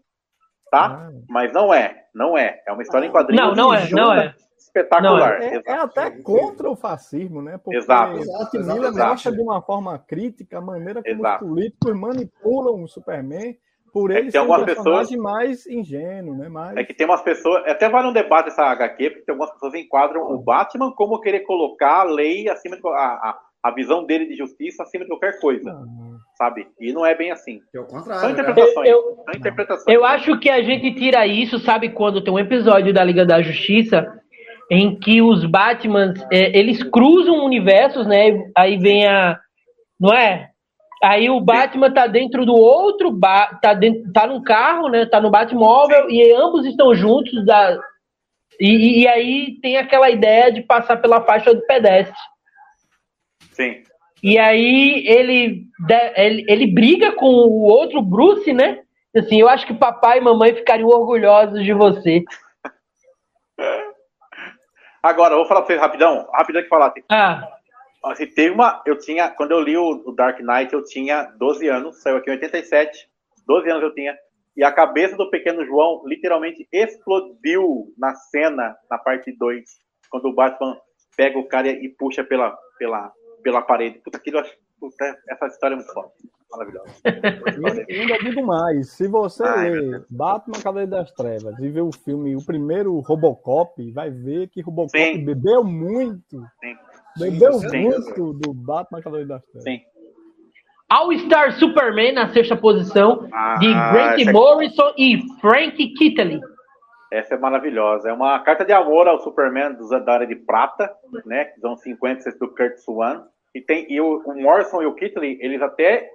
tá? Ah. Mas não é, não é. É uma história em quadrinhos. Não, não é, não é espetacular. É, é, até contra o fascismo, né? Porque exato. Miller mostra de uma forma crítica a maneira como exato. os políticos manipulam o Superman por ele é ser um personagem pessoas... mais ingênuo, né? Mais... É que tem umas pessoas, até vai um debate essa HQ, porque tem algumas pessoas enquadram o Batman como querer colocar a lei acima de a, a, a visão dele de justiça acima de qualquer coisa. Sabe? E não é bem assim. É o contrário. São né? interpretações. Eu, eu, interpretações. eu acho que a gente tira isso, sabe, quando tem um episódio da Liga da Justiça em que os Batmans, é, eles cruzam universos, né? Aí vem a. Não é? Aí o Batman tá dentro do outro, ba tá, dentro, tá num carro, né? Tá no Batmóvel e ambos estão juntos. Da, e, e aí tem aquela ideia de passar pela faixa do pedestre. Sim. E aí ele, ele, ele briga com o outro Bruce, né? Assim, eu acho que papai e mamãe ficariam orgulhosos de você. [LAUGHS] Agora, vou falar pra vocês rapidão, rapidão que falar. Assim. Ah. Assim, teve uma. Eu tinha. Quando eu li o, Dark Knight, eu tinha 12 anos, saiu aqui em 87. 12 anos eu tinha. E a cabeça do pequeno João literalmente explodiu na cena, na parte 2, quando o Batman pega o cara e puxa pela, pela, pela parede. Puta, aquilo, puta, essa história é muito forte maravilhosa. E ainda digo mais, se você Ai, ler Batman Cavaleiro das Trevas e ver o filme, o primeiro Robocop, vai ver que Robocop Sim. bebeu muito. Sim. Bebeu muito do Batman Cavaleiro das Trevas. Sim. All-Star Superman na sexta posição, ah, de Grant é Morrison e Frank Kittley. Essa é maravilhosa. É uma carta de amor ao Superman da área de prata, né? Que são 50 do Kurt Swan. E, tem, e o, o Morrison e o Kittley, eles até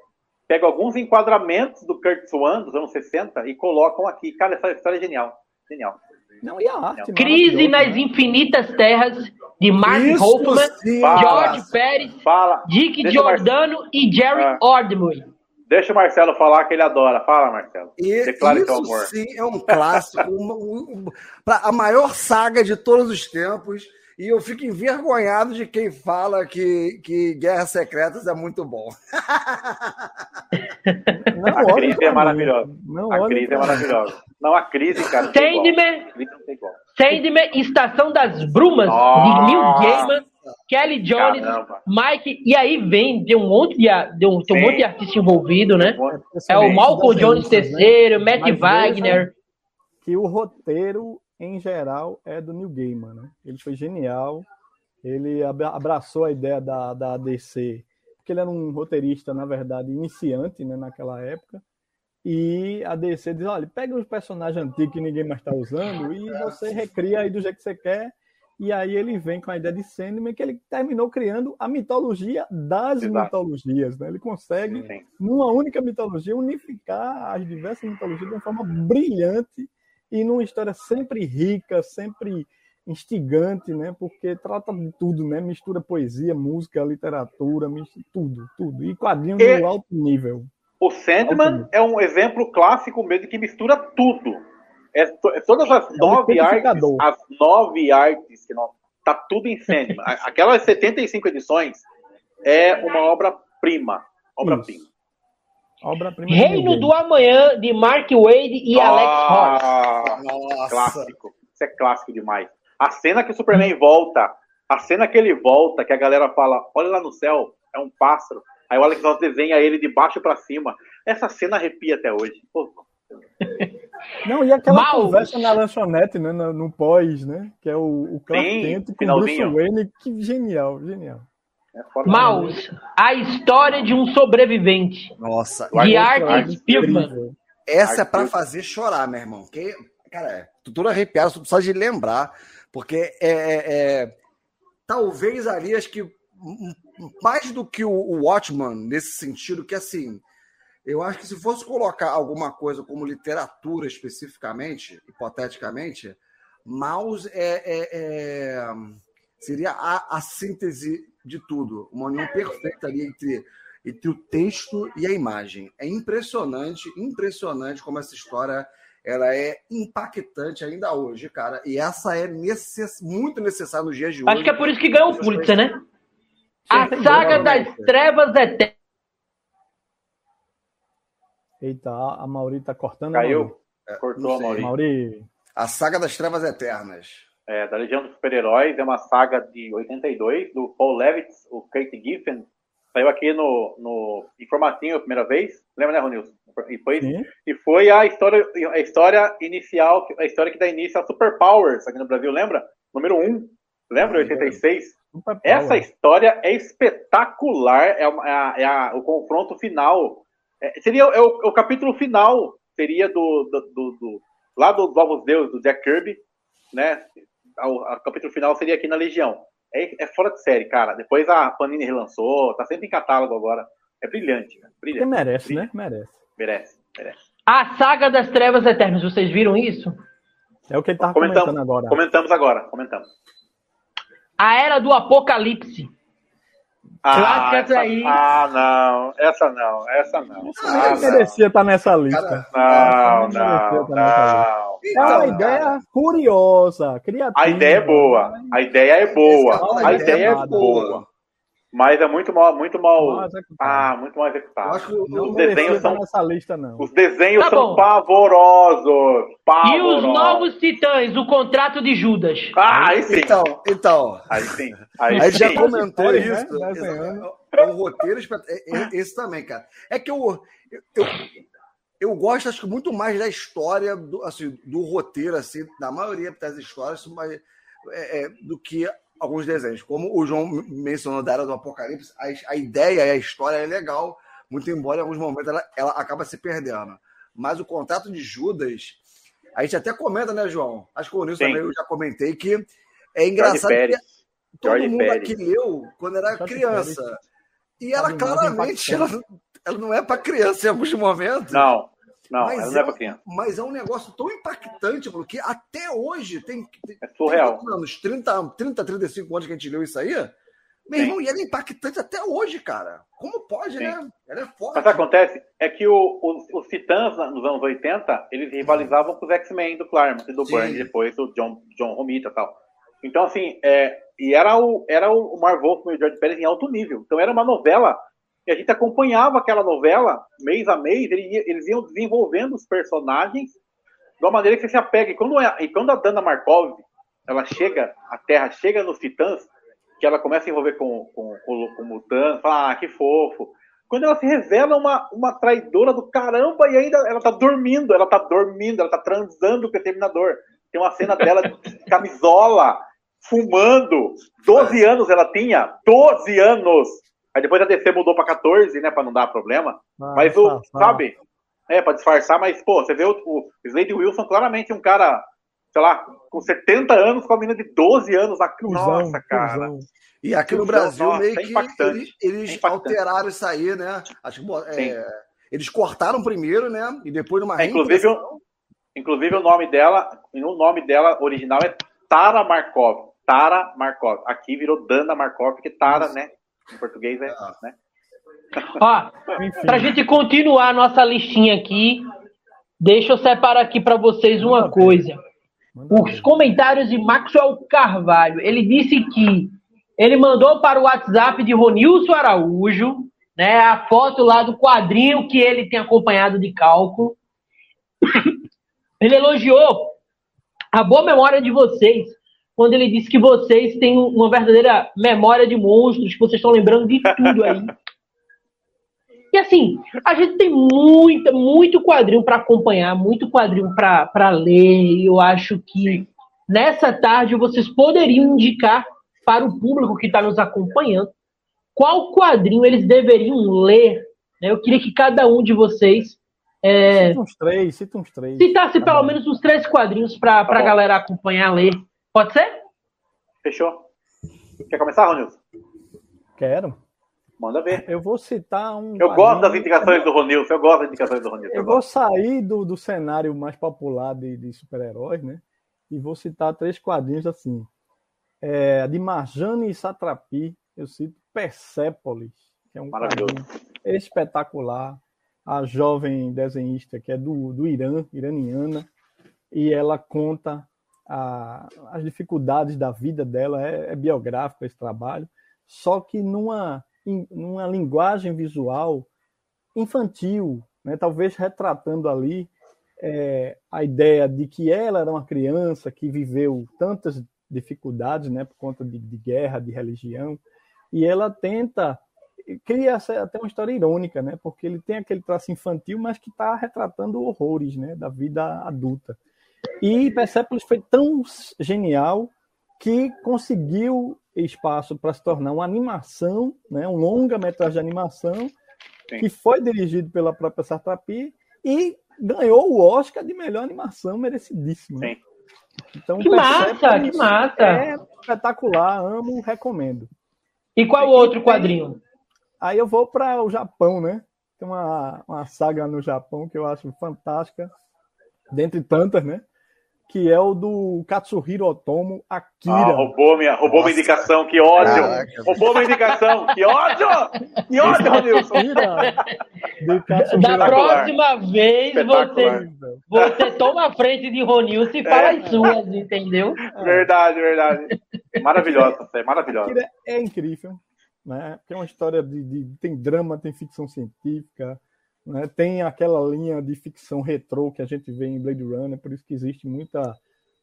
pegam alguns enquadramentos do Kurt Swan dos anos 60 e colocam aqui. Cara, essa história é genial. Genial. Não, e a arte? Crise nas né? Infinitas Terras, de Mark Isso, Hoffman, George Pérez, Fala. Dick Giordano Mar... e Jerry ah. Ordway. Deixa o Marcelo falar que ele adora. Fala, Marcelo. E, Declare isso amor. sim é um clássico, uma, uma, a maior saga de todos os tempos. E eu fico envergonhado de quem fala que, que Guerras Secretas é muito bom. [LAUGHS] Não, a crise é maravilhosa. Não, a crise é maravilhosa. Não, a crise, cara. Sandman, Sandman, Estação das Brumas, Nossa. de Neil Gaiman, Kelly Jones, Caramba. Mike, e aí vem, tem um monte de, um, tem um monte de artista envolvido, né? É o Malcolm Jones III, Matt Wagner. Que o roteiro em geral, é do Neil Gaiman. Né? Ele foi genial, ele abraçou a ideia da, da DC, porque ele era um roteirista, na verdade, iniciante né, naquela época. E a DC diz: olha, pega os personagens antigos que ninguém mais está usando e você recria aí do jeito que você quer. E aí ele vem com a ideia de Sandman, que ele terminou criando a mitologia das Exato. mitologias. Né? Ele consegue, Sim. numa única mitologia, unificar as diversas mitologias de uma forma brilhante e numa história sempre rica, sempre instigante, né? Porque trata de tudo, né? Mistura poesia, música, literatura, mistura tudo, tudo. E quadrinhos E- de alto nível. O Sandman é um exemplo clássico mesmo que mistura tudo. É, é todas as um nove artes, liquidificador. as nove artes que nós, tá tudo em Sandman. [LAUGHS] Aquelas 75 edições é uma obra-prima, obra-prima. Obra-prima. Reino do Amanhã, de Mark Wade e Alex Ross. Nossa. clássico. Isso é clássico demais. A cena que o Superman volta, a cena que ele volta, que a galera fala, olha lá no céu, é um pássaro. Aí o Alex Ross desenha ele de baixo pra cima. Essa cena arrepia até hoje. Pô, Não, e aquela conversa na lanchonete, né? No, no pós, né? Que é o, o Clark Sim, Kent com o Bruce. Wayne. Que genial, genial. é Maus, a história de um sobrevivente. Nossa. De mostrar. Art Spiegelman. Incrível. Essa é pra Arthur. fazer chorar, meu irmão. Que, cara, é, tô todo arrepiado, só de lembrar, porque é, é- é- talvez ali, acho que m- m- mais do que o, o Watchman, nesse sentido, que assim, eu acho que se fosse colocar alguma coisa como literatura especificamente, hipoteticamente, Maus é, é- é- seria a, a síntese de tudo, uma união perfeita ali entre entre o texto e a imagem. É impressionante, impressionante como essa história ela é impactante ainda hoje, cara. E essa é necess... muito necessária nos dias de hoje. Acho que é por isso que ganhou o Pulitzer, né? A saga bola, das trevas eternas. Eita, a Mauri tá cortando. a Caiu? É, Cortou a. Mauri. Mauri. A saga das trevas eternas. É, da Legião dos Super-Heróis, é uma saga de 82, do Paul Levitz, o Kate Giffen. Saiu aqui no, no informatinho a primeira vez. Lembra, né, Ronilson? E foi, sim. e foi a história, a história inicial, a história que dá início a Super Powers aqui no Brasil, lembra? Número 1. Lembra? Ah, 86. Super Essa história é espetacular. É, uma- é a- é a- o confronto final. É, seria é o, é o capítulo final. Seria do, do, do- do- lá dos Novos Deuses, do Jack Kirby, né? O, capítulo final seria aqui na Legião. É, é fora de série, cara. Depois a Panini relançou, tá sempre em catálogo agora. É brilhante, cara. Porque Brilhante. merece, né? Merece. Merece, merece. A saga das trevas eternas. Vocês viram isso? É o que ele tava Comentamos. comentando agora. Comentamos agora, comentamos. A era do apocalipse. Clássica essa, aí. ah, não. Essa não, essa não. Ah, Ele merecia estar nessa lista. Não, Ele não, estar nessa lista. não. É uma Então, ideia cara, curiosa, criativa. A ideia é boa. A ideia é boa. a A ideia é é boa. Mas é muito mal, muito mal. Mal executado. Ah, muito mal eu executado. acho que o- Não Os desenhos são- nessa lista, não. Os desenhos Tá são bom. pavorosos. E Pavorosos. os novos titãs, o contrato de Judas. Ah, aí sim. Então, então. Aí sim. Aí A gente já sim. comentou Né? isso. Desenhando. É um roteiro espet- é- é- Esse também, cara. É que eu, eu, eu gosto, acho que muito mais da história, do, assim, do roteiro, assim, da maioria das histórias, mas, é, é, do que alguns desenhos. Como o João mencionou da Era do Apocalipse, a, a ideia e a história é legal, muito embora em alguns momentos ela, ela acaba se perdendo. Mas o contrato de Judas, a gente até comenta, né, João? Acho que o Nilson também eu já comentei que é engraçado que todo Jorge mundo Pérez. aqui leu quando era Jorge criança. E ela mais claramente ela, ela não é para criança em alguns momentos. Não, não, Mas não é é pra criança. Mas é um negócio tão impactante, porque até hoje tem, É surreal. tem anos? 30, 30, 35 anos que a gente leu isso aí? Meu Sim. irmão, e ela é impactante até hoje, cara. Como pode, Sim. né? Ela é forte. Mas o que acontece é que o- os, os Titãs, nos anos 80, eles rivalizavam com os X-Men do Claremont e do Sim. Byrne, depois do John, John Romita e tal. Então, assim, é, e era o, era o Marv Wolfman e o George Pérez em alto nível. Então, era uma novela e a gente acompanhava aquela novela mês a mês, eles iam desenvolvendo os personagens de uma maneira que você se apega. E quando, é- e quando a Dana Markov, ela chega, a Terra chega nos Titãs, que ela começa a envolver com, com, com, com o Mutan, fala, ah, que fofo. Quando ela se revela uma, uma traidora do caramba e ainda ela tá dormindo, ela tá dormindo, ela tá transando com o Exterminador. Tem uma cena dela de [LAUGHS] camisola, fumando. 12 anos ela tinha, 12 anos. Aí depois a DC mudou pra 14, né, pra não dar problema. Ah, Mas o, sabe? É, pra disfarçar, mas, pô, você vê o, o Slade Wilson claramente um cara sei lá, com 70 anos, com a menina de 12 anos. A... Cusão, Nossa, cara. Cusão. E aqui no Cusão, Brasil, nossa, meio é que impactante. eles, É alteraram isso aí, né? Acho que é, eles cortaram primeiro, né? E depois numa É, inclusive, reimpressão- Inclusive, o nome dela, o nome dela original é Tara Markov. Tara Markov. Aqui virou Dana Markov, porque Tara, né? Em português é. Ah. Né? Ó, pra gente continuar a nossa listinha aqui, deixa eu separar aqui pra vocês uma coisa. Os comentários de Maxwell Carvalho. Ele disse que ele mandou para o WhatsApp de Ronilson Araújo, né, a foto lá do quadrinho que ele tem acompanhado de cálculo. [COUGHS] Ele elogiou a boa memória de vocês, quando ele disse que vocês têm uma verdadeira memória de monstros, que vocês estão lembrando de tudo aí. [LAUGHS] E assim, a gente tem muita, muito quadrinho para acompanhar, muito quadrinho para ler. E eu acho que nessa tarde vocês poderiam indicar para o público que está nos acompanhando qual quadrinho eles deveriam ler. né? Eu queria que cada um de vocês é, Cita uns três, cita uns três. citasse pelo Tá bom. menos uns três quadrinhos para Tá a galera acompanhar, ler. Pode ser? Fechou? Quer começar, Ronilson? Quero. Manda ver. Eu vou citar um. Eu gosto das indicações do Ronilson. Eu gosto das indicações do Ronilson. Eu Eu vou gosto. sair do, do cenário mais popular de, de super-heróis, né? E vou citar três quadrinhos assim. É, de Marjane e Satrapi, eu cito Persépolis, que é um Maravilhoso. quadrinho espetacular. A jovem desenhista que é do, do Irã, iraniana, e ela conta a- as dificuldades da vida dela, é, é biográfico esse trabalho, só que numa, em- numa linguagem visual infantil, né? talvez retratando ali é, a ideia de que ela era uma criança que viveu tantas dificuldades né? por conta de, de guerra, de religião, e ela tenta cria até uma história irônica, né? Porque ele tem aquele traço infantil, mas que está retratando horrores, né? Da vida adulta. E Persepolis foi tão genial que conseguiu espaço para se tornar uma animação, né? Um longa-metragem de animação Sim. que foi dirigido pela própria Satrapi e ganhou o Oscar de melhor animação, merecidíssimo. Sim. Então, Que massa, que massa. É espetacular, amo, recomendo. E qual o outro quadrinho? Aí eu vou para o Japão, né? Tem uma, uma saga no Japão que eu acho fantástica, dentre tantas, né? Que é o do Katsuhiro Otomo Akira. Ah, roubou minha, roubou minha Nossa. indicação, que ódio! Caraca. Roubou minha indicação, que ódio! Que ódio, Ronilson! Da próxima vez você, você toma a frente de Ronilson e fala É. as suas, entendeu? Verdade, verdade. Maravilhosa, é maravilhosa. Akira é incrível, né? Tem uma história de, de- tem drama, tem ficção científica, né? Tem aquela linha de ficção retrô que a gente vê em Blade Runner, por isso que existe muita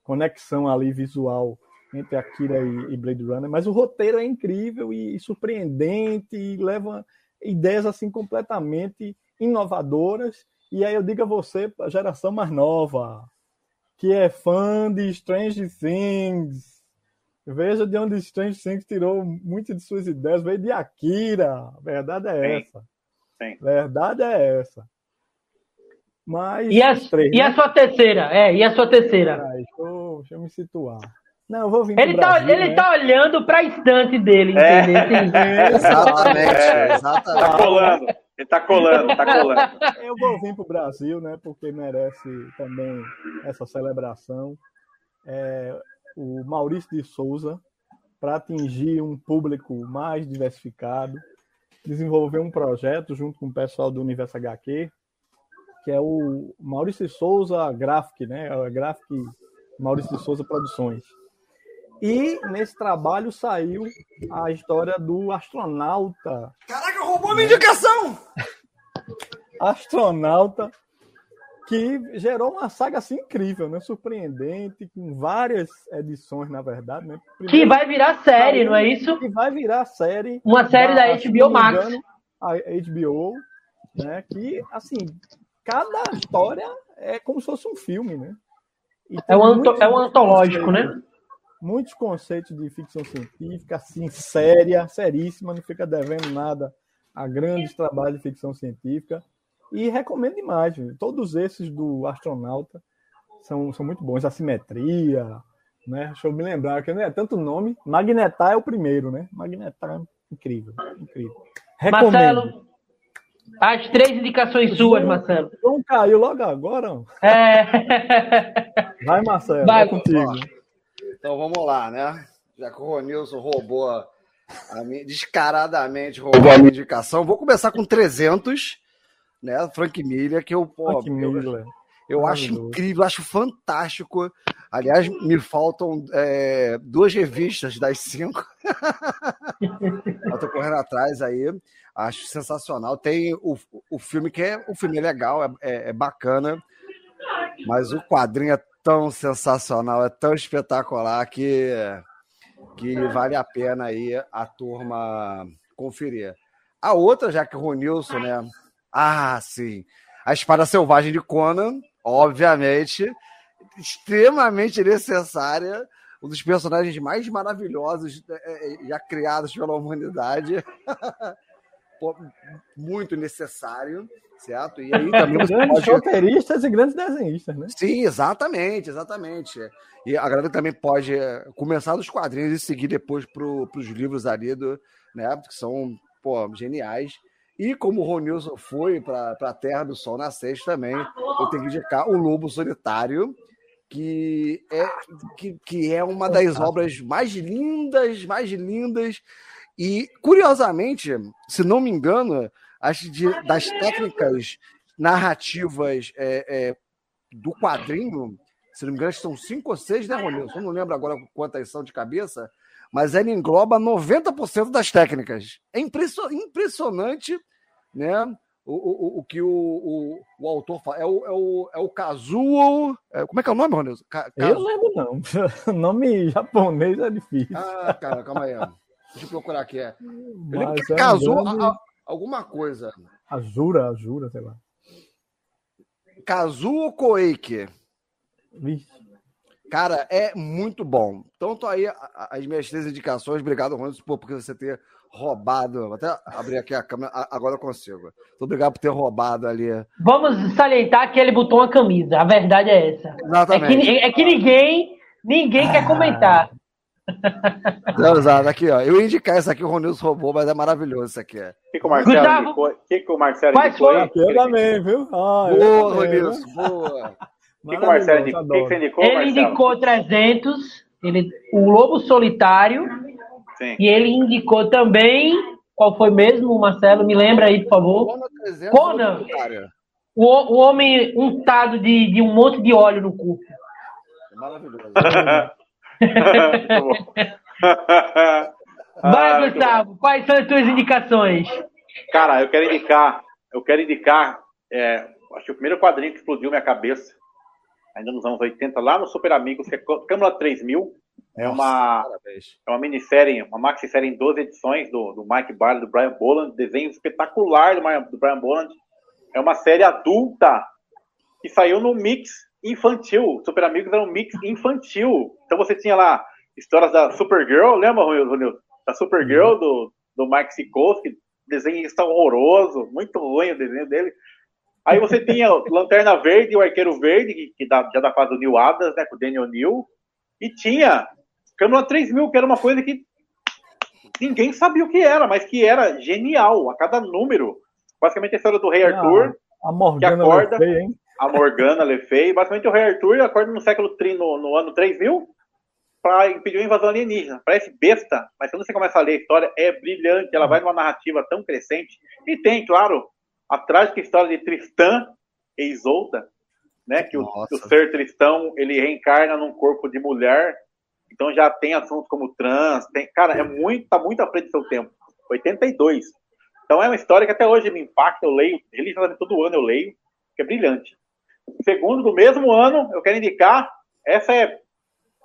conexão ali visual entre Akira e, e Blade Runner, mas o roteiro é incrível e, surpreendente e leva ideias assim completamente inovadoras. E aí eu digo a você, a geração mais nova, que é fã de Strange Things, Veja de onde Strange Things tirou muitas de suas ideias, veio de Akira. A verdade é Sim. essa. Sim. Verdade é essa. Mas. E a, três, e né? a sua terceira? É, e a sua terceira? Peraí, deixa, eu, deixa eu me situar. Não, eu vou vir Ele pro tá, Brasil, ele né? tá olhando pra estante dele, É. entendeu? [LAUGHS] Exatamente, É. Tá exatamente. colando, ele tá colando, tá colando. Eu vou vir para o Brasil, né? Porque merece também essa celebração. É, o Maurício de Souza, para atingir um público mais diversificado, desenvolveu um projeto junto com o pessoal do Universo HQ, que é o Maurício Souza Graphic, né? É Graphic Maurício Souza Produções. E nesse trabalho saiu a história do astronauta Caraca, roubou minha indicação! [LAUGHS] astronauta que gerou uma saga assim incrível, né? Surpreendente, com várias edições, na verdade, né? Que Primeiro, vai virar série, não é isso? que vai virar série. Uma série da se HBO Max. engano, A HBO, né? Que, assim, cada história é como se fosse um filme, né? É um, muitos é um antológico, né? Muitos conceitos de ficção científica, assim, séria, seríssima, não fica devendo nada a grandes trabalhos de ficção científica. E recomendo demais, viu? todos esses do astronauta são, são muito bons. A simetria, né? Deixa eu me lembrar, que não é tanto nome. Magnetar é o primeiro, né? Magnetar é incrível, incrível. Recomendo. Marcelo, as três indicações suas, Marcelo. Não caiu logo agora? É. Vai, Marcelo, vai, contigo. Então vamos lá, né? Já que o Ronilson roubou a minha, descaradamente roubou a minha indicação, vou começar com 300, né? Frank Miller, que eu, pô, Miller. Eu acho incrível, acho fantástico. Aliás, me faltam é, duas revistas das cinco. [LAUGHS] eu tô correndo atrás aí. Acho sensacional. Tem o, o filme que é o filme é legal, é, é, é bacana, mas o quadrinho é tão sensacional, é tão espetacular que, que vale a pena aí a turma conferir. A outra, já que o Ronilson, né? Ah, sim. A Espada Selvagem de Conan, obviamente, extremamente necessária, um dos personagens mais maravilhosos é, é, já criados pela humanidade. [LAUGHS] Muito necessário, certo? E aí também você grandes pode... roteiristas e grandes desenhistas, né? Sim, exatamente, exatamente. E a galera também pode é, começar dos quadrinhos e seguir depois para os livros ali, do, né? Que são pô, geniais. E como o Ronilson foi para a Terra do Sol Nascente também, eu tenho que indicar O Lobo Solitário, que é, que, que é uma das obras mais lindas, mais lindas. E, curiosamente, se não me engano, acho de, das técnicas narrativas é, é, do quadrinho, se não me engano, são cinco ou seis, né, Ronilson? Eu não lembro agora quantas são de cabeça, mas ele engloba 90% das técnicas. É impressionante né? O, o, o que o, o, o autor fala. É o, é o, é o Kazuo. É, como é que é o nome, Ronilson? Ka, Eu não lembro, não. [LAUGHS] nome japonês é difícil. Ah, cara, calma aí. Deixa eu procurar aqui. É. Eu lembro que é Kazuo. Grande... alguma coisa. Azura, Azura, sei lá. Kazuo Koike. Vixe. Cara, é muito bom. Então, tô aí as minhas três indicações. Obrigado, Ronilson, por você ter roubado. Vou até abrir aqui a câmera, agora eu consigo. Muito obrigado por ter roubado ali. Vamos salientar que ele botou uma camisa. A verdade é essa. Exatamente. É que, é que ninguém, ninguém quer comentar. Não, exato, aqui, ó. Eu ia indicar isso aqui, o Ronilson roubou, mas é maravilhoso isso aqui. O que, que o Marcelo Gustavo, indicou? O que, que o Marcelo indicou? Eu também, viu? Ah, boa, Ronilson, boa. O que, que o Marcelo indicou? Que que você indicou ele Marcelo? indicou 300, ele, o Lobo Solitário, Sim. e ele indicou também, qual foi mesmo, Marcelo? Me lembra aí, por favor. Conan. O, o homem untado de, de um monte de óleo no corpo. É maravilhoso. [LAUGHS] Vai, [LAUGHS] ah, Gustavo, quais são as tuas indicações? Cara, eu quero indicar, eu quero indicar, é, acho que o primeiro quadrinho que explodiu minha cabeça ainda nos anos 80, lá no Super Amigos, que é Câmara 3000. É uma, é uma minissérie, uma maxi-série em 12 edições do, do Mike Barley, do Brian Boland, desenho espetacular do, do Brian Boland. É uma série adulta que saiu no mix infantil. Super Amigos era um mix infantil. Então você tinha lá histórias da Supergirl, lembra, Ronildo? Da Supergirl, uhum. do, do Mike Sikowski, desenho está horroroso, muito ruim o desenho dele. Aí você tinha Lanterna Verde e o Arqueiro Verde, que, que dá, já da fase do Neil Adams, né, com o Daniel Neal. E tinha Câmara 3000, que era uma coisa que ninguém sabia o que era, mas que era genial. A cada número, basicamente a história do Rei Arthur, a Morgana que acorda, Le Fay, a Morgana Le Fay, basicamente o Rei Arthur acorda no século no, no ano 3000 para impedir uma invasão alienígena. Parece besta, mas quando você começa a ler a história, é brilhante. Ela vai numa narrativa tão crescente. E tem, claro, a trágica história de Tristã e Isolda, né? Que o, o, ser Tristão ele reencarna num corpo de mulher, então já tem assuntos como trans, tem, cara, é muito, tá muito à frente do seu tempo. 82. Então é uma história que até hoje me impacta, eu leio, religiosamente todo ano eu leio, que é brilhante. Segundo, do mesmo ano, eu quero indicar, essa é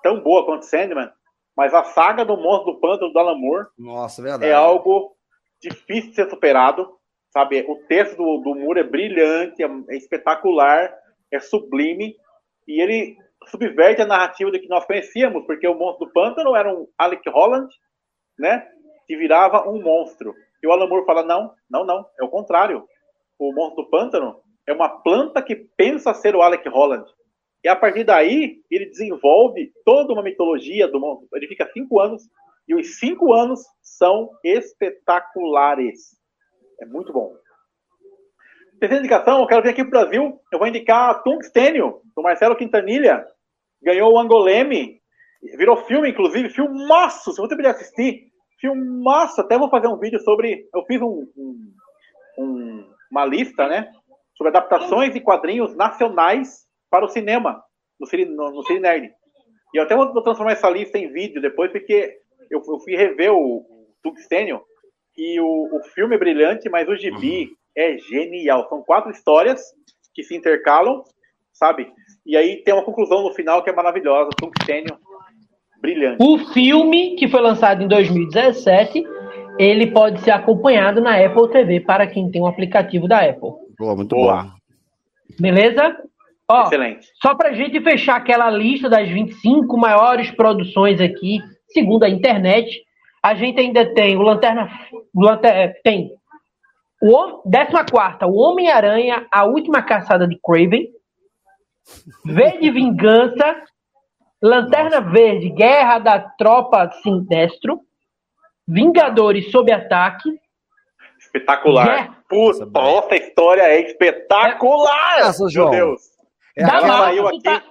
tão boa quanto Sandman, mas a saga do monstro do pântano do Alan Moore Nossa, verdade. é algo difícil de ser superado. Sabe, o texto do, do Moore é brilhante, é, é espetacular, é sublime, e ele subverte a narrativa do que nós conhecíamos, porque o monstro do pântano era um Alec Holland, né, que virava um monstro. E o Alan Moore fala, não, não, não, é o contrário. O monstro do pântano é uma planta que pensa ser o Alec Holland. E a partir daí, ele desenvolve toda uma mitologia do mundo. Ele fica cinco anos, e os cinco anos são espetaculares. É muito bom. Terceira indicação, eu quero vir aqui para o Brasil. Eu vou indicar Tungstênio, do Marcelo Quintanilha. Ganhou o Angoleme. Virou filme, inclusive. Filmaço, se você puder assistir. Filmaço. Até vou fazer um vídeo sobre... Eu fiz um, um, um, uma lista, né? Sobre adaptações de quadrinhos nacionais para o cinema. No Cine, no, no Cine Nerd. E eu até vou transformar essa lista em vídeo depois, porque eu, eu fui rever o, o Tungstênio. E o, o filme é brilhante, mas o gibi é genial. São quatro histórias que se intercalam, sabe? E aí tem uma conclusão no final que é maravilhosa, Tungstênio, brilhante. O filme, que foi lançado em 2017, ele pode ser acompanhado na Apple TV para quem tem um aplicativo da Apple. Boa, muito Boa. bom. Beleza? Ó, Excelente. só pra gente fechar aquela lista das 25 maiores produções aqui, segundo a internet, a gente ainda tem o Lanterna. O Lanterna tem o Hom- 14, o Homem-Aranha, a última caçada de Craven. V de Vingança. Lanterna Verde, Guerra da Tropa Sinestro. Vingadores sob ataque. Espetacular. Yeah. Puta, nossa história é espetacular! Essa, Meu João. Deus. É Marvel, saiu aqui. tá-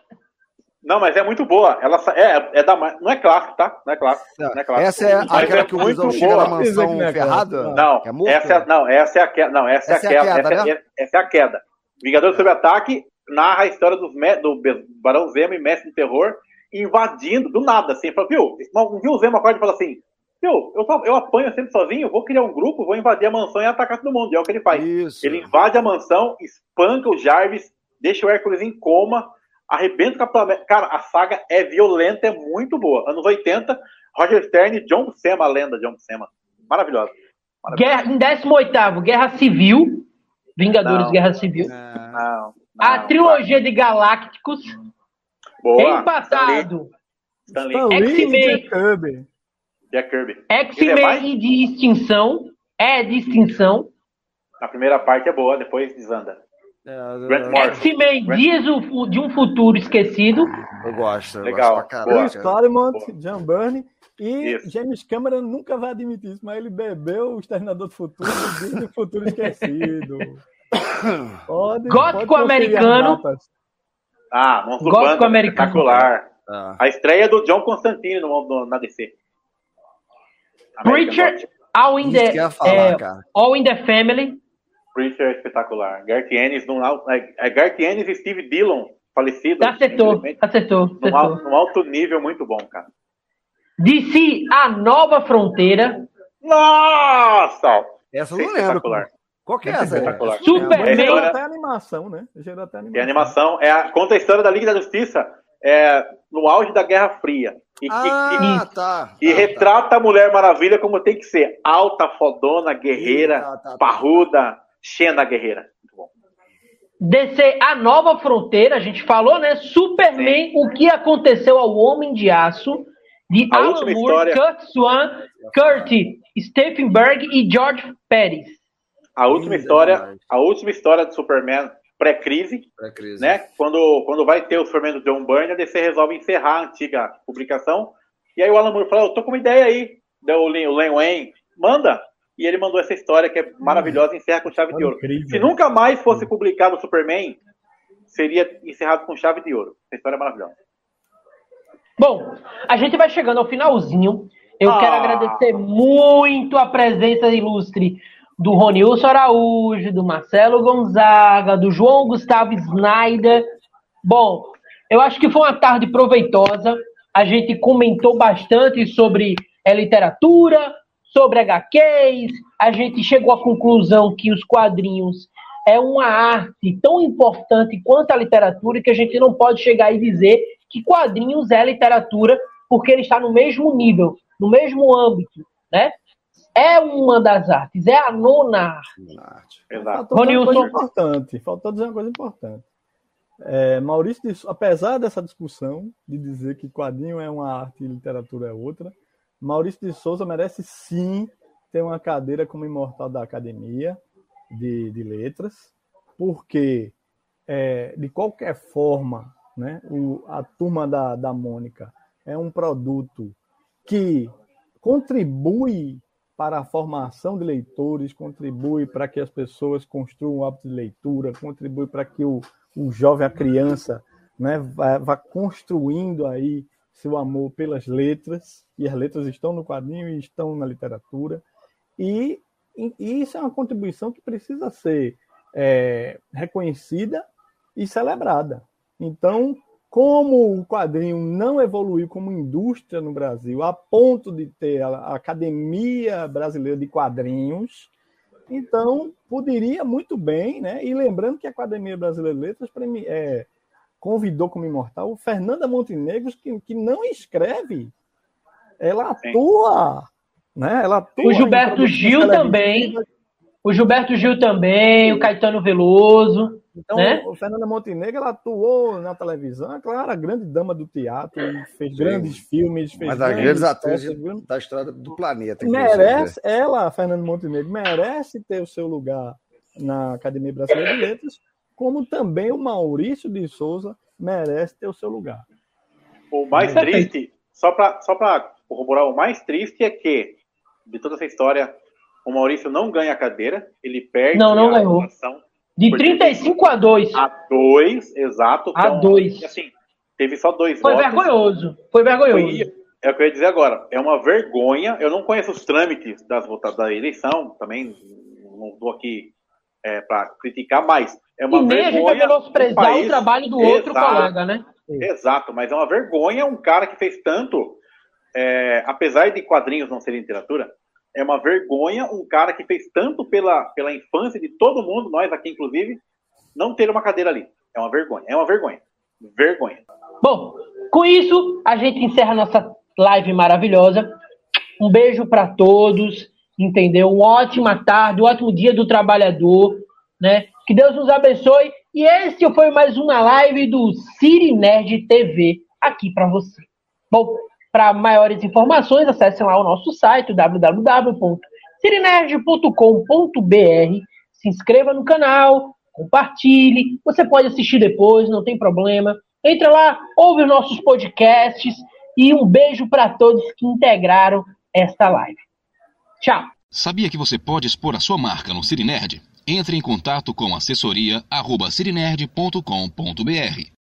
Não, mas é muito boa. Ela é, é da não é clássico, tá? Não é clássico. Não é clássico. Essa é Mas aquela é que o muito Visão chega boa. na mansão não é ferrada? Não, é essa é, não, essa é a queda. Não, essa, Essa é a queda. queda, essa, né? é, essa é a queda. Vingadores sob ataque narra a história dos do Barão Zemo e Mestre do Terror invadindo do nada, assim. Fala, viu? Um dia o Zemo acorda e fala assim: Viu, eu, eu apanho sempre sozinho, vou criar um grupo, vou invadir a mansão e atacar todo mundo. E é o que ele faz. Isso. Ele invade a mansão, espanca o Jarvis, deixa o Hércules em coma, arrebenta o Capitão América. Cara, a saga é violenta, é muito boa. Anos 80, Roger Stern e John Buscema, a lenda John Buscema. Maravilhosa. Guerra, em 18, Guerra Civil. Vingadores Não. Guerra Civil. É, Não, A não, trilogia de Galácticos. Boa. Empatado. E X-Men. Jack Kirby. Jack Kirby. Ele X-Men e de extinção. É de extinção. A primeira parte é boa, depois desanda. É, Grant Morrison. X-Men Dias de um Futuro Esquecido. Eu gosto. Eu Legal. Gosto pra Boa. Chris. Claremont, John Byrne e Isso. James Cameron nunca vai admitir isso, mas ele bebeu o Exterminador do Futuro e do Futuro [LAUGHS] Esquecido. [COUGHS] Pode, Gótico pode americano. Ah, Monstro Gótico Banda, americano. espetacular. É. A estreia do John Constantine no, no- na DC. American Preacher. All in the, falar, é. All in the Family. Preacher é espetacular. Garth Ennis, num, é, é Garth Ennis e Steve Dillon, falecido. Acertou, acertou, Num, acertou. num alto nível muito bom, cara. DC, A Nova Fronteira. Nossa! Essa eu não lembro. Espetacular. Qual que é essa? Espetacular. Superman. É, Gerou até animação, né? Gerou até animação. Tem animação. É a, conta a história da Liga da Justiça é, no auge da Guerra Fria. E, e- Ah, tá. e, e tá, tá. retrata a Mulher Maravilha como tem que ser. Alta, fodona, guerreira, Tá, tá, tá. parruda, Xena guerreira. Muito bom. DC, A Nova Fronteira. A gente falou, né? Superman, O que aconteceu ao Homem de Aço. De A Alan Moore, história. Kurt Swan, Kurt Steffenberg e George Pérez. A última Linda história, a última história de Superman pré-crise, Pré-crise. né? Quando, quando vai ter o Superman do John Byrne, a DC resolve encerrar a antiga publicação. E aí o Alan Moore falou, eu tô com uma ideia aí. Len, o Len Wayne, manda. E ele mandou essa história que é maravilhosa e encerra com chave de ouro. Incrível. Se nunca mais fosse publicado o Superman, seria encerrado com chave de ouro. Essa história é maravilhosa. Bom, a gente vai chegando ao finalzinho. Eu Ah. quero agradecer muito a presença ilustre do Ronilson Araújo, do Marcelo Gonzaga, do João Gustavo Snyder. Bom, eu acho que foi uma tarde proveitosa. A gente comentou bastante sobre a literatura, sobre HQs. A gente chegou à conclusão que os quadrinhos é uma arte tão importante quanto a literatura que a gente não pode chegar e dizer que quadrinhos é literatura porque ele está no mesmo nível, no mesmo âmbito, né? É uma das artes, é a nona arte. Exato. Faltou dizer uma coisa Ronilson. importante. Faltou dizer uma coisa importante. É, Maurício, apesar dessa discussão de dizer que quadrinho é uma arte e literatura é outra, Maurício de Souza merece sim ter uma cadeira como imortal da Academia de, de Letras, porque é, de qualquer forma, né? O, a turma da, da Mônica é um produto que contribui para a formação de leitores, contribui para que as pessoas construam o hábito de leitura, contribui para que o, o jovem, a criança, né, vá, vá construindo aí seu amor pelas letras, e as letras estão no quadrinho e estão na literatura, e, e isso é uma contribuição que precisa ser é, reconhecida e celebrada. Então, como o quadrinho não evoluiu como indústria no Brasil, a ponto de ter a Academia Brasileira de Quadrinhos, então poderia muito bem, né? E lembrando que a Academia Brasileira de Letras é, convidou como imortal Fernanda Montenegro, que, que não escreve, ela atua, né? Ela atua o Gilberto Gil também, o Gilberto Gil também, o Caetano Veloso. Então, né? o Fernanda Montenegro, ela atuou na televisão, é claro, a grande dama do teatro, fez Sim. grandes filmes, fez Mas das grandes atrizes da história do planeta. Merece, ela, Fernanda Montenegro, merece ter o seu lugar na Academia Brasileira de Letras, como também o Maurício de Souza merece ter o seu lugar. O mais é. triste, só para só corroborar, o mais triste é que, de toda essa história, o Maurício não ganha a cadeira, ele perde não, não a ganhou. De 35 a 2. A 2, exato. A 2. Então, assim, teve só dois Foi votos. vergonhoso. Foi vergonhoso. Foi, é o que eu ia dizer agora. É uma vergonha. Eu não conheço os trâmites das votações da eleição, também não estou aqui é, para criticar, mas é uma e vergonha. Nem a gente menosprezar país... o trabalho do outro Exato. colega, né? Exato, mas é uma vergonha um cara que fez tanto, é, apesar de quadrinhos não serem literatura, é uma vergonha um cara que fez tanto pela, pela infância de todo mundo, nós aqui inclusive, não ter uma cadeira ali. É uma vergonha. É uma vergonha. Vergonha. Bom, com isso, a gente encerra nossa live maravilhosa. Um beijo para todos, entendeu? Uma ótima tarde, um ótimo dia do trabalhador, né? Que Deus nos abençoe. E esse foi mais uma live do Siri Nerd TV aqui para você. Bom, para maiores informações, acessem lá o nosso site www.cirinerd.com.br. Se inscreva no canal, compartilhe. Você pode assistir depois, não tem problema. Entra lá, ouve os nossos podcasts e um beijo para todos que integraram esta live. Tchau. Sabia que você pode expor a sua marca no Cirinerd? Entre em contato com assessoria@cirinerd.com.br.